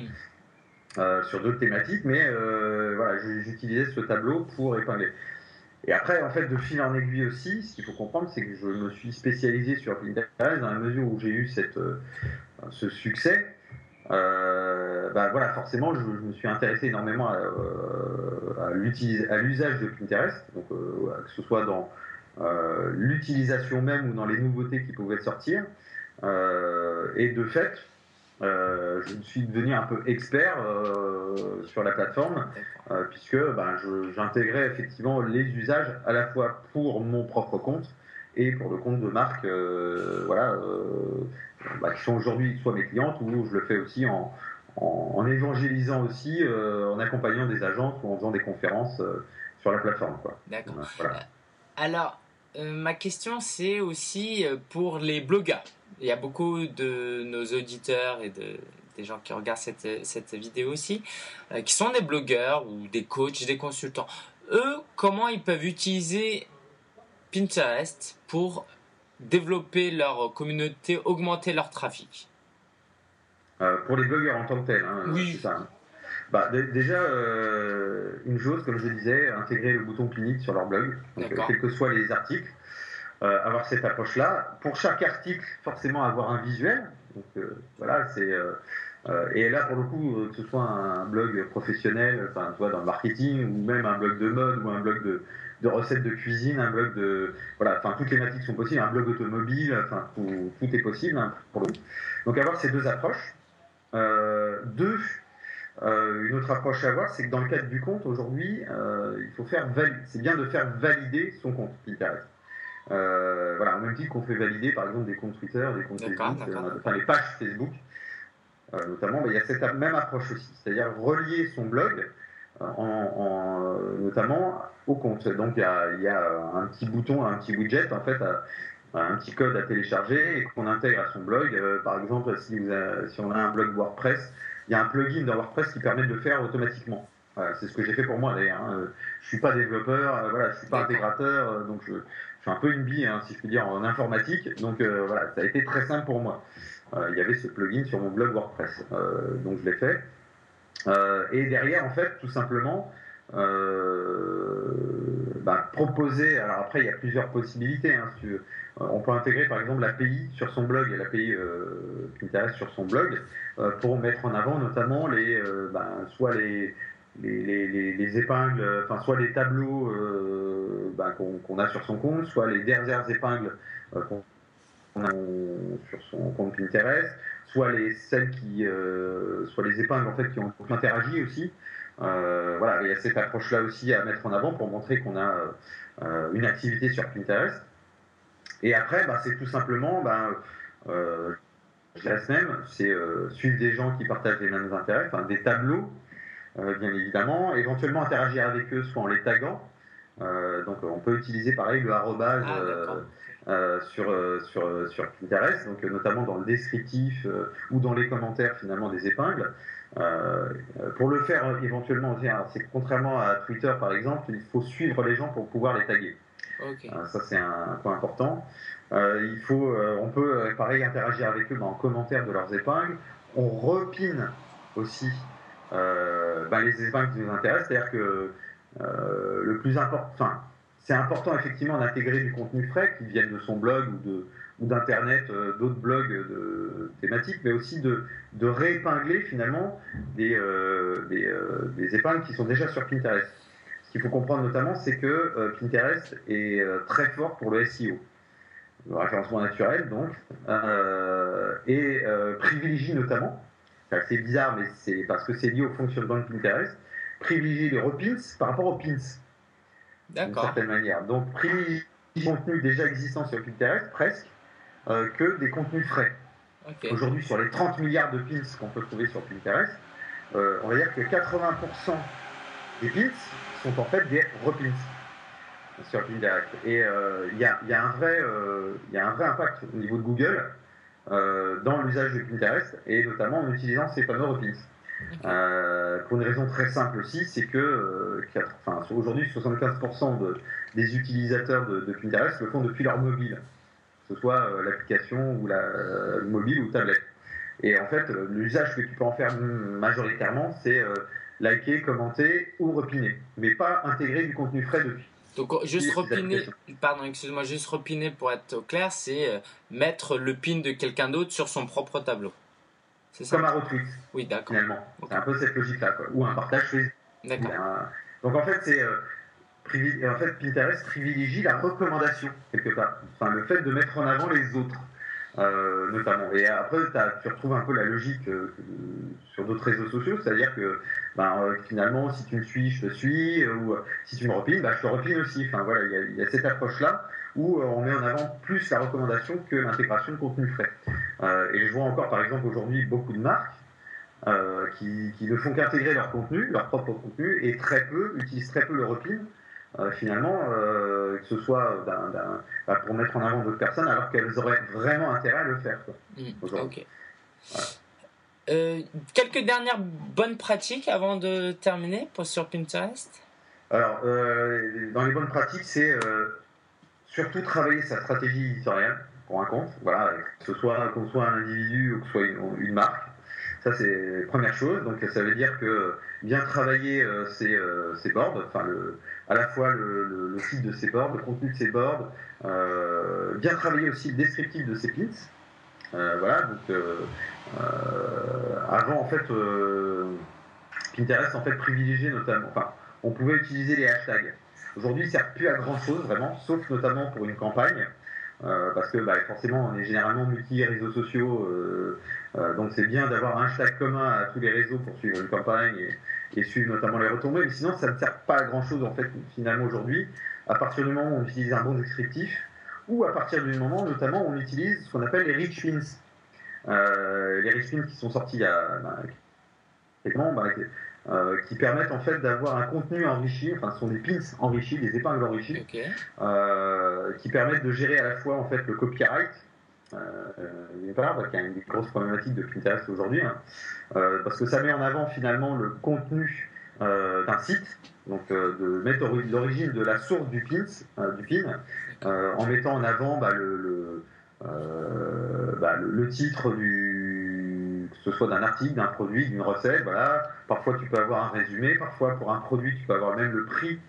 S2: euh, sur d'autres thématiques, mais euh, voilà, j'utilisais ce tableau pour épingler. Et après, en fait, de fil en aiguille aussi, ce qu'il faut comprendre, c'est que je me suis spécialisé sur Pinterest dans la mesure où j'ai eu cette, euh, ce succès. bah voilà, forcément, je, me suis intéressé énormément à, l'usage de Pinterest, donc que ce soit dans l'utilisation même ou dans les nouveautés qui pouvaient sortir. Et de fait, euh, je suis devenu un peu expert sur la plateforme puisque ben, j'intégrais effectivement les usages à la fois pour mon propre compte et pour le compte de marque, voilà, bah, qui sont aujourd'hui soit mes clientes ou je le fais aussi en, en, évangélisant aussi, en accompagnant des agences ou en faisant des conférences sur la plateforme.
S1: D'accord. Alors, euh, ma question, c'est aussi euh, pour les blogueurs. Il y a beaucoup de nos auditeurs et de, des gens qui regardent cette, cette vidéo aussi, euh, qui sont des blogueurs ou des coachs, des consultants. Eux, comment ils peuvent utiliser Pinterest pour développer leur communauté, augmenter leur trafic?
S2: Pour les blogueurs en tant que tels, hein,
S1: oui.
S2: ça. bah, Déjà, une chose, comme je disais, intégrer le bouton clinique sur leur blog, quels que soient les articles. Avoir cette approche-là. Pour chaque article, forcément avoir un visuel. Donc voilà, c'est et là, pour le coup, que ce soit un blog professionnel, enfin, tu dans le marketing, ou même un blog de mode, ou un blog de, de recettes de cuisine, un blog de. Voilà, enfin, toutes les thématiques sont possibles, un blog automobile, enfin, tout, est possible hein, pour le Donc, avoir ces deux approches. Euh, deux, euh, une autre approche à avoir, c'est que dans le cadre du compte, aujourd'hui, euh, il faut faire c'est bien de faire valider son compte. Voilà, au même titre qu'on fait valider, par exemple, des comptes Twitter, des comptes Facebook, enfin, les pages Facebook, notamment, mais il y a cette même approche aussi, c'est-à-dire relier son blog en, notamment au compte. Donc il y, a, un petit bouton, un petit widget en fait, un petit code à télécharger et qu'on intègre à son blog. Euh, par exemple, si, si, on a un blog WordPress, il y a un plugin dans WordPress qui permet de le faire automatiquement. C'est ce que j'ai fait pour moi d'ailleurs. Hein. Je suis pas développeur, euh, voilà, je suis pas intégrateur, euh, donc je, suis un peu une bille, hein, si je puis dire, en informatique. Donc voilà, ça a été très simple pour moi. il y avait ce plugin sur mon blog WordPress, donc je l'ai fait. Euh, et derrière, en fait, tout simplement, euh, bah, proposer. Alors après, il y a plusieurs possibilités. Hein, euh, On peut intégrer par exemple l'API sur son blog et l'API euh, Pinterest sur son blog pour mettre en avant notamment les, bah, soit les, les, épingles, enfin soit les tableaux bah, qu'on a sur son compte, soit les dernières épingles qu'on a sur son compte Pinterest, soit les celles qui, euh, soit les épingles en fait qui ont interagi aussi. Euh, voilà, il y a cette approche-là aussi à mettre en avant pour montrer qu'on a euh, une activité sur Pinterest. Et après, bah, c'est tout simplement, bah, laisse même, c'est suivre des gens qui partagent les mêmes intérêts, enfin des tableaux, bien évidemment, éventuellement interagir avec eux, soit en les taguant. donc on peut utiliser pareil le arrobase. Ah, euh, sur, euh, sur, euh, sur Pinterest, donc notamment dans le descriptif ou dans les commentaires finalement des épingles. pour le faire éventuellement, c'est contrairement à Twitter par exemple, il faut suivre les gens pour pouvoir les taguer. ça c'est un point important. il faut, on peut pareil interagir avec eux dans en commentaire de leurs épingles. On repine aussi ben, les épingles qui nous intéressent, c'est-à-dire que le plus important, c'est important effectivement d'intégrer du contenu frais qui vienne de son blog ou d'internet, euh, d'autres blogs thématiques, mais aussi de, réépingler finalement des, euh, euh, des, épingles qui sont déjà sur Pinterest. Ce qu'il faut comprendre notamment, c'est que Pinterest est très fort pour le SEO, le référencement naturel donc, et privilégie notamment, c'est bizarre, mais c'est parce que c'est lié au fonctionnement de Pinterest, privilégie les repins par rapport aux pins d'une certaine manière. Donc, privilégier des contenus déjà existants sur Pinterest, presque, euh, que des contenus frais. Aujourd'hui, sur les 30 milliards de pins qu'on peut trouver sur Pinterest, euh, on va dire que 80% des pins sont en fait des repins sur Pinterest. Et euh, il y, a, un vrai, y a un vrai impact au niveau de Google dans l'usage de Pinterest, et notamment en utilisant ces fameux repins. Euh, pour une raison très simple aussi, c'est que euh, enfin, aujourd'hui 75% de, des utilisateurs de, Pinterest le font depuis leur mobile, que ce soit euh, l'application ou la mobile ou tablette. Et en fait, l'usage que tu peux en faire majoritairement, c'est liker, commenter ou repiner, mais pas intégrer du contenu frais depuis.
S1: Donc juste repiner, pardon, excuse-moi, juste repiner pour être clair, c'est mettre le pin de quelqu'un d'autre sur son propre tableau.
S2: Comme un retweet.
S1: Oui, d'accord.
S2: Finalement. C'est un peu cette logique-là, quoi. Ou un partage Facebook. D'accord. Donc en fait, c'est. Euh, en fait, Pinterest privilégie la recommandation, quelque part. Enfin, le fait de mettre en avant les autres. Euh, notamment. Et après, tu retrouves un peu la logique euh, sur d'autres réseaux sociaux, c'est-à-dire que ben, finalement, si tu me suis, je te suis, ou si tu me repines, ben, je te repine aussi. Enfin, voilà, il y, a cette approche-là où on met en avant plus la recommandation que l'intégration de contenu frais. et je vois encore, par exemple, aujourd'hui, beaucoup de marques qui, qui, ne font qu'intégrer leur contenu, leur propre contenu, et très peu, utilisent très peu le repin euh, finalement, euh, que ce soit bah, pour mettre en avant d'autres personnes, alors qu'elles auraient vraiment intérêt à le faire.
S1: Euh, quelques dernières bonnes pratiques avant de terminer pour, sur Pinterest?
S2: Alors, dans les bonnes pratiques, c'est surtout travailler sa stratégie éditoriale pour un compte, voilà, que ce soit qu'on soit un individu ou que ce soit une, marque. Ça, c'est première chose. Donc, ça veut dire que bien travailler ces, ces boards, enfin, à la fois le, site de ces boards, le contenu de ces boards, bien travailler aussi le descriptif de ces pins. voilà, donc avant, en fait, Pinterest en fait privilégié notamment, enfin, on pouvait utiliser les hashtags. Aujourd'hui, ils ne servent plus à grand chose vraiment, sauf notamment pour une campagne. Euh, parce que bah, forcément on est généralement multi-réseaux sociaux, euh, euh, donc c'est bien d'avoir un hashtag commun à tous les réseaux pour suivre une campagne et, suivre notamment les retombées, mais sinon ça ne sert pas à grand chose en fait finalement aujourd'hui, à partir du moment où on utilise un bon descriptif, ou à partir du moment notamment où on utilise ce qu'on appelle les rich pins. les rich pins qui sont sortis il y a bah, euh, qui permettent en fait d'avoir un contenu enrichi, enfin ce sont des pins enrichis, des épingles enrichies, euh, qui permettent de gérer à la fois en fait le copyright, euh, qui est une des grosses problématiques de Pinterest aujourd'hui, hein, parce que ça met en avant finalement le contenu d'un site, donc de mettre l'origine de la source du pins, du pin, en mettant en avant bah, le, bah, le, le, titre du que ce soit d'un article, d'un produit, d'une recette. Voilà. Parfois, tu peux avoir un résumé. Parfois, pour un produit, tu peux avoir même le prix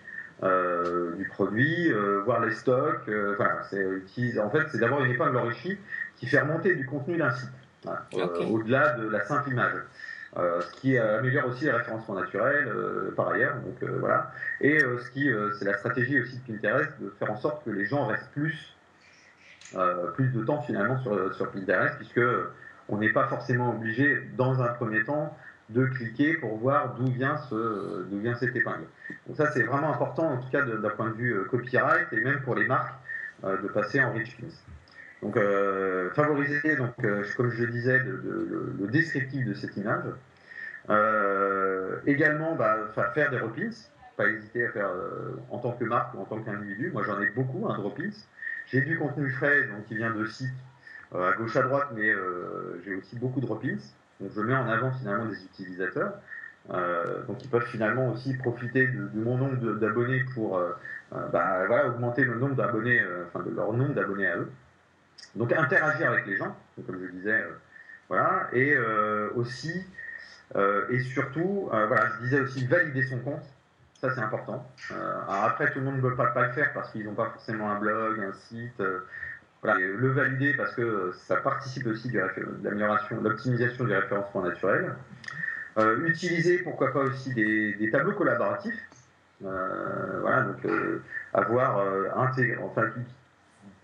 S2: euh, du produit, euh, voir les stocks. Euh, c'est, en fait, c'est d'avoir une épingle enrichie qui fait remonter du contenu d'un site, au-delà de la simple image. ce qui améliore aussi les référencements naturels par ailleurs. Donc voilà. Et ce qui, c'est la stratégie aussi de Pinterest de faire en sorte que les gens restent plus, plus de temps finalement sur, sur Pinterest, puisque on n'est pas forcément obligé, dans un premier temps, de cliquer pour voir d'où vient, ce, cette épingle. Donc ça, c'est vraiment important, en tout cas d'un point de vue euh, copyright et même pour les marques, euh, de passer en rich. Donc, euh, favoriser, donc, comme je disais, le, descriptif de cette image. également, bah, faire des repins, pas hésiter à faire en tant que marque ou en tant qu'individu. Moi, j'en ai beaucoup, un dropins. J'ai du contenu frais, donc qui vient de sites à gauche à droite, mais euh, j'ai aussi beaucoup de repins. Donc je mets en avant finalement des utilisateurs. Euh, donc ils peuvent finalement aussi profiter de, mon nombre d'abonnés pour bah, voilà, augmenter le nombre d'abonnés, enfin de leur nombre d'abonnés à eux. Donc interagir avec les gens, comme je disais, voilà, et aussi et surtout, voilà, je disais aussi valider son compte. Ça, c'est important. alors après, tout le monde ne peut pas le faire parce qu'ils n'ont pas forcément un blog, un site, le valider parce que ça participe aussi de l'amélioration, de l'optimisation du référencement naturel. Euh, utiliser, pourquoi pas aussi des, tableaux collaboratifs. Euh, voilà, donc euh, avoir intégré, enfin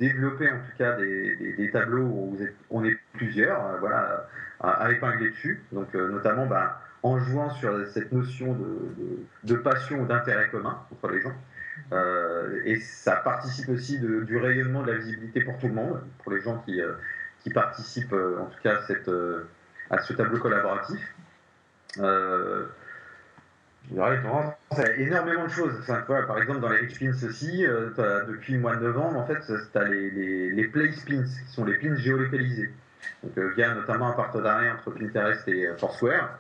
S2: développer en tout cas des, tableaux où on est plusieurs, voilà, à, épingler dessus. Donc notamment bah, en jouant sur cette notion de passion ou d'intérêt commun entre les gens. Euh, et ça participe aussi du rayonnement de la visibilité pour tout le monde, pour les gens qui, euh, participent euh, en tout cas à, ce tableau collaboratif. Euh, il y a énormément de choses. par exemple, dans les Rich Pins aussi, depuis le mois de novembre, en fait, tu as les, les, Place Pins, qui sont les pins géolocalisés. Donc, il y a notamment un partenariat entre Pinterest et Foursquare.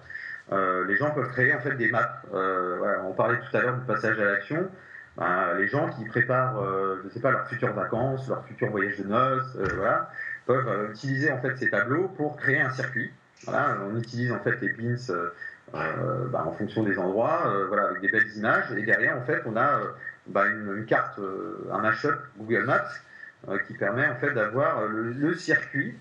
S2: les gens peuvent créer en fait des maps. on parlait tout à l'heure du passage à l'action. Ben, les gens qui préparent, euh, je sais pas, leurs futures vacances, leur futur voyage de noces, euh, voilà, peuvent euh, utiliser en fait ces tableaux pour créer un circuit. Voilà, on utilise en fait les pins ben, en fonction des endroits, voilà, avec des belles images. Et derrière, en fait, on a ben, une, carte, un mashup Google Maps qui permet en fait d'avoir le, circuit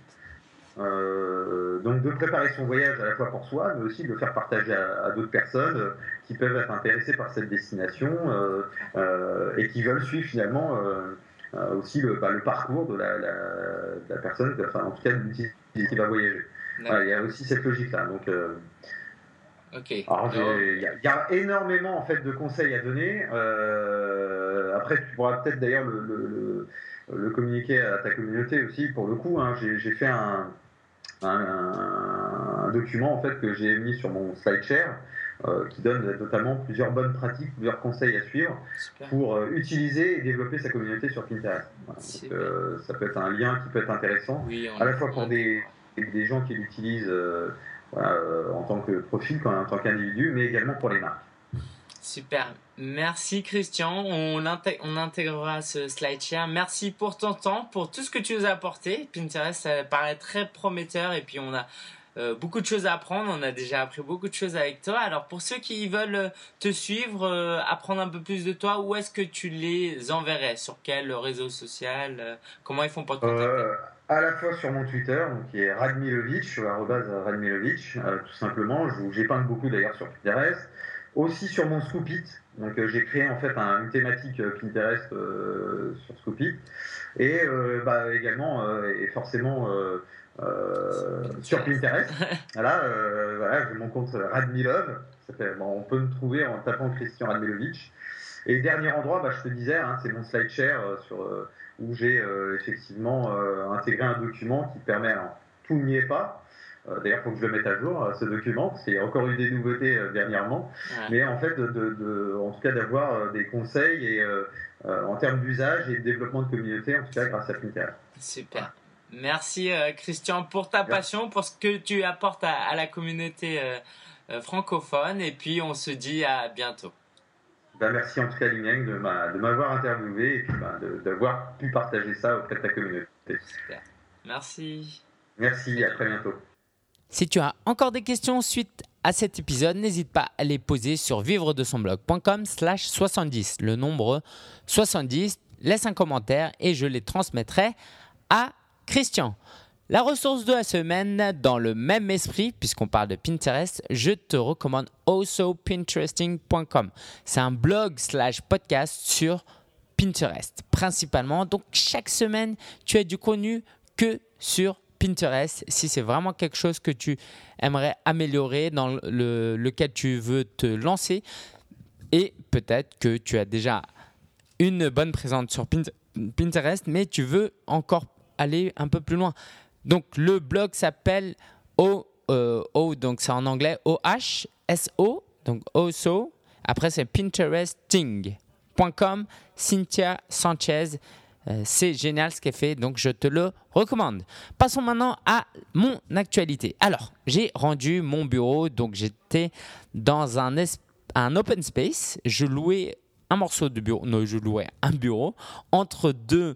S2: euh, donc de préparer son voyage à la fois pour soi, mais aussi de le faire partager à, d'autres personnes euh, qui peuvent être intéressées par cette destination euh, et qui veulent suivre finalement aussi le, bah, le, parcours de la, la, personne, enfin en tout cas de qui va voyager. il y a aussi cette logique-là. Donc, Alors, il y, a énormément en fait de conseils à donner. après, tu pourras peut-être d'ailleurs le, le, communiquer à ta communauté aussi. Pour le coup, hein, j'ai fait un, un, document en fait que j'ai mis sur mon SlideShare euh, qui donne notamment plusieurs bonnes pratiques, plusieurs conseils à suivre pour euh, utiliser et développer sa communauté sur Pinterest. Euh, ça peut être un lien qui peut être intéressant, à la fois pour des, des gens qui l'utilisent en tant que profil, en tant qu'individu, mais également pour les marques.
S1: Super. Merci Christian. On, on intégrera ce slide share. Merci pour ton temps, pour tout ce que tu nous as apporté. Pinterest, ça paraît très prometteur et puis on a euh, beaucoup de choses à apprendre. On a déjà appris beaucoup de choses avec toi. Alors pour ceux qui veulent te suivre, apprendre un peu plus de toi, où est-ce que tu les enverrais? Sur quel réseau social? Comment ils font pour te contacter?
S2: À la fois sur mon Twitter, qui est Radmilovic, Radmilovic, tout simplement. Peint beaucoup d'ailleurs sur Pinterest. Aussi sur mon Scoopit. Donc j'ai créé en fait une thématique Pinterest sur Scoopit. Et bah, également, et forcément euh, sur Pinterest. voilà, euh, voilà j'ai mon compte Radmilov. Bon, on peut me trouver en tapant Christian Radmilovic. Et dernier endroit, bah, je te disais, hein, c'est mon SlideShare euh, sur, où j'ai effectivement intégré un document qui permet, alors, tout n'y est pas, D'ailleurs, il faut que je le mette à jour, ce document, C'est encore eu des nouveautés dernièrement. Mais en fait, de, de, en tout cas, d'avoir des conseils et, en termes d'usage et de développement de communauté, en tout cas, grâce à Pinterest.
S1: Super. Merci euh, Christian pour ta passion, pour ce que tu apportes à, la communauté euh, euh, francophone. Et puis on se dit à bientôt.
S2: Ben, merci en tout cas Lingen de m'avoir interviewé et puis ben, d'avoir pu partager ça auprès de ta communauté.
S1: Super. Merci.
S2: Merci, à très bientôt.
S1: Si tu as encore des questions suite à cet épisode, n'hésite pas à les poser sur vivre de son blog.com slash 70. Le nombre 70, laisse un commentaire et je les transmettrai à Christian, la ressource de la semaine, dans le même esprit, puisqu'on parle de Pinterest, je te recommande alsopinteresting.com. C'est un blog slash podcast sur Pinterest, principalement. Donc chaque semaine, tu as du contenu que sur Pinterest. Si c'est vraiment quelque chose que tu aimerais améliorer, dans le, lequel tu veux te lancer, et peut-être que tu as déjà une bonne présence sur Pinterest, mais tu veux encore aller un peu plus loin. Donc le blog s'appelle O, euh, o donc c'est en anglais O-H-S-O, donc OSO. Après c'est pinteresting.com, Cynthia Sanchez. Euh, c'est génial ce qu'elle fait, donc je te le recommande. Passons maintenant à mon actualité. Alors, j'ai rendu mon bureau, donc j'étais dans un, un open space. Je louais un morceau de bureau, non, je louais un bureau entre deux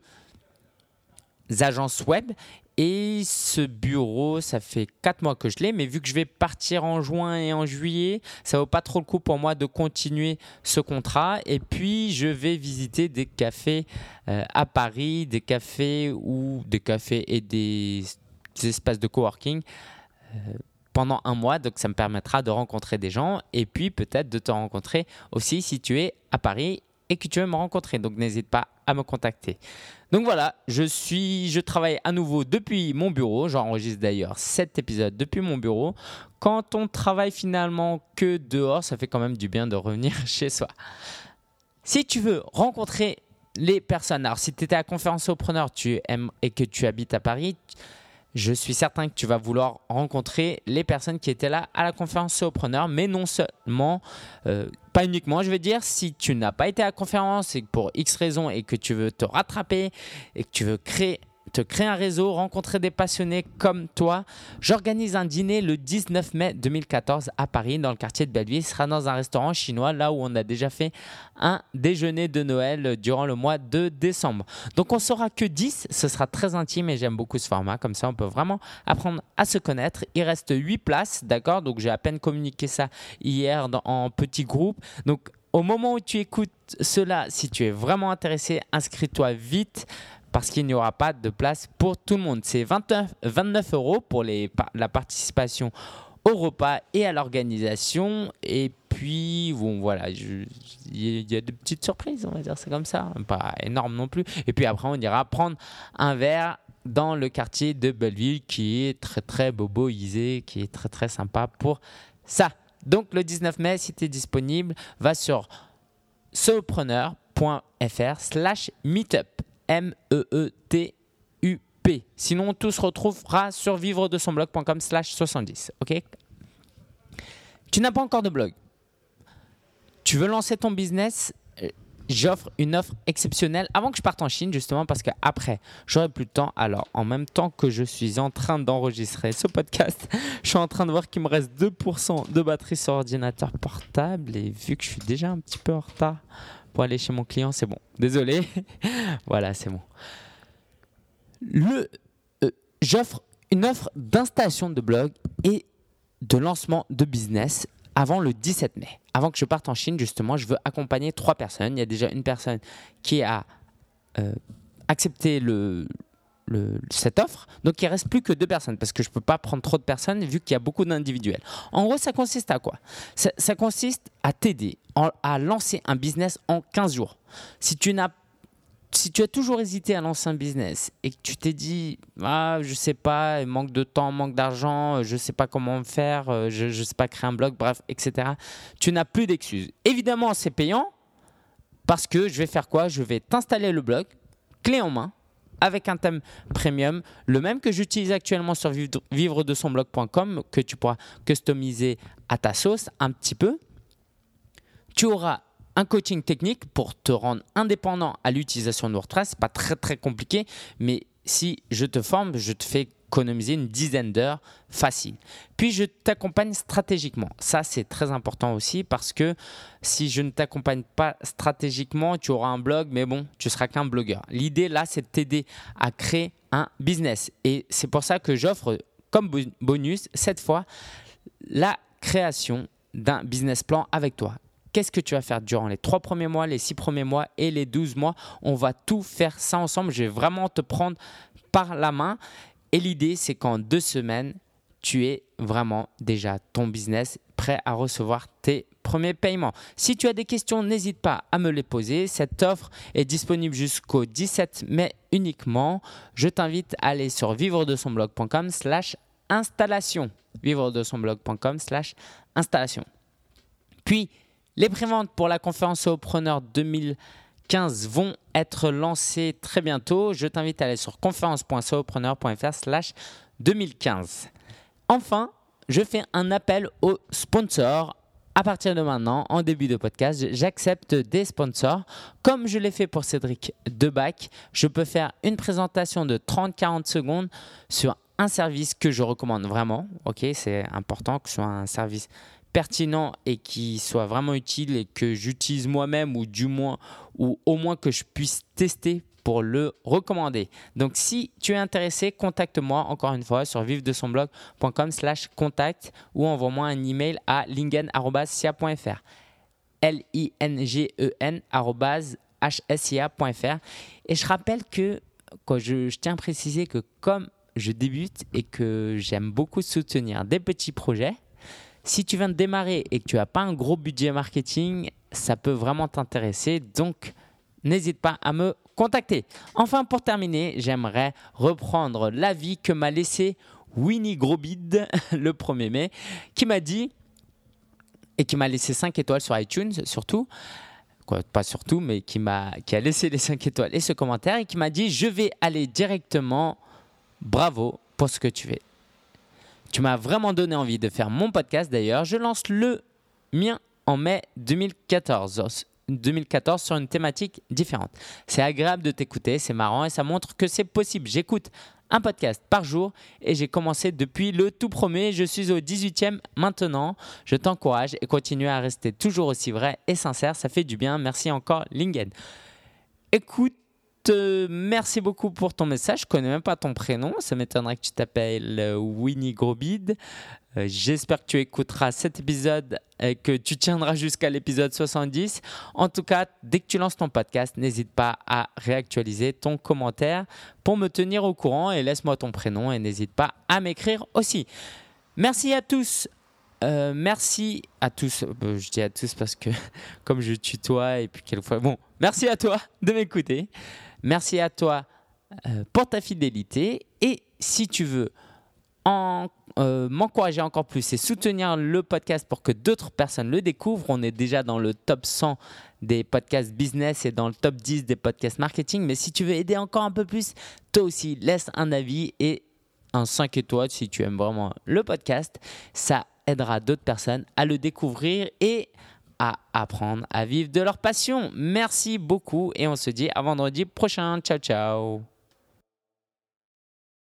S1: agences web. Et ce bureau, ça fait 4 mois que je l'ai, mais vu que je vais partir en juin et en juillet, ça vaut pas trop le coup pour moi de continuer ce contrat. Et puis, je vais visiter des cafés euh, à Paris, des cafés ou des cafés et des, espaces de coworking. Euh, pendant un mois, donc ça me permettra de rencontrer des gens et puis peut-être de te rencontrer aussi si tu es à Paris et que tu veux me rencontrer. Donc n'hésite pas à me contacter. Donc voilà, je suis, je travaille à nouveau depuis mon bureau. J'enregistre d'ailleurs cet épisode depuis mon bureau. Quand on travaille finalement que dehors, ça fait quand même du bien de revenir chez soi. Si tu veux rencontrer les personnes, alors si tu étais à conférence preneur tu aimes et que tu habites à Paris, je suis certain que tu vas vouloir rencontrer les personnes qui étaient là à la conférence preneur mais non seulement, euh, pas uniquement, je veux dire, si tu n'as pas été à la conférence et pour X raisons et que tu veux te rattraper et que tu veux créer te créer un réseau, rencontrer des passionnés comme toi. J'organise un dîner le 19 mai 2014 à Paris, dans le quartier de Belleville. Ce sera dans un restaurant chinois, là où on a déjà fait un déjeuner de Noël durant le mois de décembre. Donc on sera que 10, ce sera très intime et j'aime beaucoup ce format. Comme ça, on peut vraiment apprendre à se connaître. Il reste 8 places, d'accord? Donc j'ai à peine communiqué ça hier en petit groupe. Donc au moment où tu écoutes cela, si tu es vraiment intéressé, inscris-toi vite parce qu'il n'y aura pas de place pour tout le monde. C'est 29, euros pour la participation au repas et à l'organisation. Et puis, bon, voilà, il y, a des petites surprises, on va dire, c'est comme ça. Pas énorme non plus. Et puis après, on ira prendre un verre dans le quartier de Belleville qui est très, très boboisé, qui est très, très sympa pour ça. Donc, le 19 mai, si tu es disponible, va sur solopreneur.fr slash meetup. M-E-E-T-U-P. Sinon, tout se retrouvera sur vivre de son blog.com slash 70. Ok? Tu n'as pas encore de blog. Tu veux lancer ton business euh, J'offre une offre exceptionnelle avant que je parte en Chine, justement, parce qu'après, j'aurai plus de temps. Alors, en même temps que je suis en train d'enregistrer ce podcast, je suis en train de voir qu'il me reste 2% de batterie sur ordinateur portable. Et vu que je suis déjà un petit peu en retard aller chez mon client, c'est bon. Désolé. voilà, c'est bon. Le, euh, j'offre une offre d'installation de blog et de lancement de business avant le 17 mai. Avant que je parte en Chine, justement, je veux accompagner trois personnes. Il y a déjà une personne qui a euh, accepté le, cette offre. Donc il reste plus que deux personnes parce que je ne peux pas prendre trop de personnes vu qu'il y a beaucoup d'individuels. En gros, ça consiste à quoi? Ça, consiste à t'aider à lancer un business en 15 jours. Si tu n'as si tu as toujours hésité à lancer un business et que tu t'es dit ah je sais pas manque de temps manque d'argent je sais pas comment faire euh, je, ne sais pas créer un blog bref etc tu n'as plus d'excuses évidemment c'est payant parce que je vais faire quoi? Je vais t'installer le blog clé en main avec un thème premium, le même que j'utilise actuellement sur vivre de son blog.com, que tu pourras customiser à ta sauce un petit peu. Tu auras un coaching technique pour te rendre indépendant à l'utilisation de WordPress. Pas très très compliqué, mais si je te forme, je te fais économiser une dizaine d'heures facile. Puis je t'accompagne stratégiquement. Ça, c'est très important aussi parce que si je ne t'accompagne pas stratégiquement, tu auras un blog, mais bon, tu seras qu'un blogueur. L'idée là, c'est de t'aider à créer un business. Et c'est pour ça que j'offre comme bonus, cette fois, la création d'un business plan avec toi. Qu'est-ce que tu vas faire durant les trois premiers mois, les six premiers mois et les 12 mois? On va tout faire ça ensemble. Je vais vraiment te prendre par la main et l'idée, c'est qu'en deux semaines, tu es vraiment déjà ton business prêt à recevoir tes premiers paiements. Si tu as des questions, n'hésite pas à me les poser. Cette offre est disponible jusqu'au 17 mai uniquement. Je t'invite à aller sur vivre de son blog.com slash installation. Vivre de son blog.com slash installation. Puis, les préventes pour la conférence Preneur 2000 15 vont être lancés très bientôt. Je t'invite à aller sur conférence.sopreneur.fr slash 2015. Enfin, je fais un appel aux sponsors. À partir de maintenant, en début de podcast, j'accepte des sponsors. Comme je l'ai fait pour Cédric Debac, je peux faire une présentation de 30-40 secondes sur un service que je recommande vraiment. Ok, c'est important que ce soit un service pertinent et qui soit vraiment utile et que j'utilise moi-même ou du moins ou au moins que je puisse tester pour le recommander. Donc si tu es intéressé, contacte-moi encore une fois sur vive-de-son-blog.com slash contact ou envoie-moi un email à lingen.sia.fr L-I-N-G-E-N hsia.fr et je rappelle que je tiens à préciser que comme je débute et que j'aime beaucoup soutenir des petits projets, si tu viens de démarrer et que tu n'as pas un gros budget marketing, ça peut vraiment t'intéresser. Donc, n'hésite pas à me contacter. Enfin, pour terminer, j'aimerais reprendre l'avis que m'a laissé Winnie Grobid le 1er mai, qui m'a dit, et qui m'a laissé 5 étoiles sur iTunes surtout, pas surtout, mais qui, m'a, qui a laissé les 5 étoiles et ce commentaire, et qui m'a dit, je vais aller directement, bravo pour ce que tu fais. Tu m'as vraiment donné envie de faire mon podcast d'ailleurs. Je lance le mien en mai 2014. 2014 sur une thématique différente. C'est agréable de t'écouter, c'est marrant et ça montre que c'est possible. J'écoute un podcast par jour et j'ai commencé depuis le tout premier. Je suis au 18e maintenant. Je t'encourage et continue à rester toujours aussi vrai et sincère. Ça fait du bien. Merci encore, Lingen. Écoute merci beaucoup pour ton message. Je connais même pas ton prénom. Ça m'étonnerait que tu t'appelles euh, Winnie Grobid. Euh, j'espère que tu écouteras cet épisode et que tu tiendras jusqu'à l'épisode 70. En tout cas, dès que tu lances ton podcast, n'hésite pas à réactualiser ton commentaire pour me tenir au courant et laisse-moi ton prénom et n'hésite pas à m'écrire aussi. Merci à tous. Euh, merci à tous. je dis à tous parce que comme je tutoie et puis quelquefois. Bon, merci à toi de m'écouter. Merci à toi euh, pour ta fidélité. Et si tu veux euh, m'encourager encore plus et soutenir le podcast pour que d'autres personnes le découvrent, on est déjà dans le top 100 des podcasts business et dans le top 10 des podcasts marketing. Mais si tu veux aider encore un peu plus, toi aussi, laisse un avis et un 5 étoiles si tu aimes vraiment le podcast. Ça aidera d'autres personnes à le découvrir et à apprendre à vivre de leur passion. Merci beaucoup et on se dit à vendredi prochain. Ciao ciao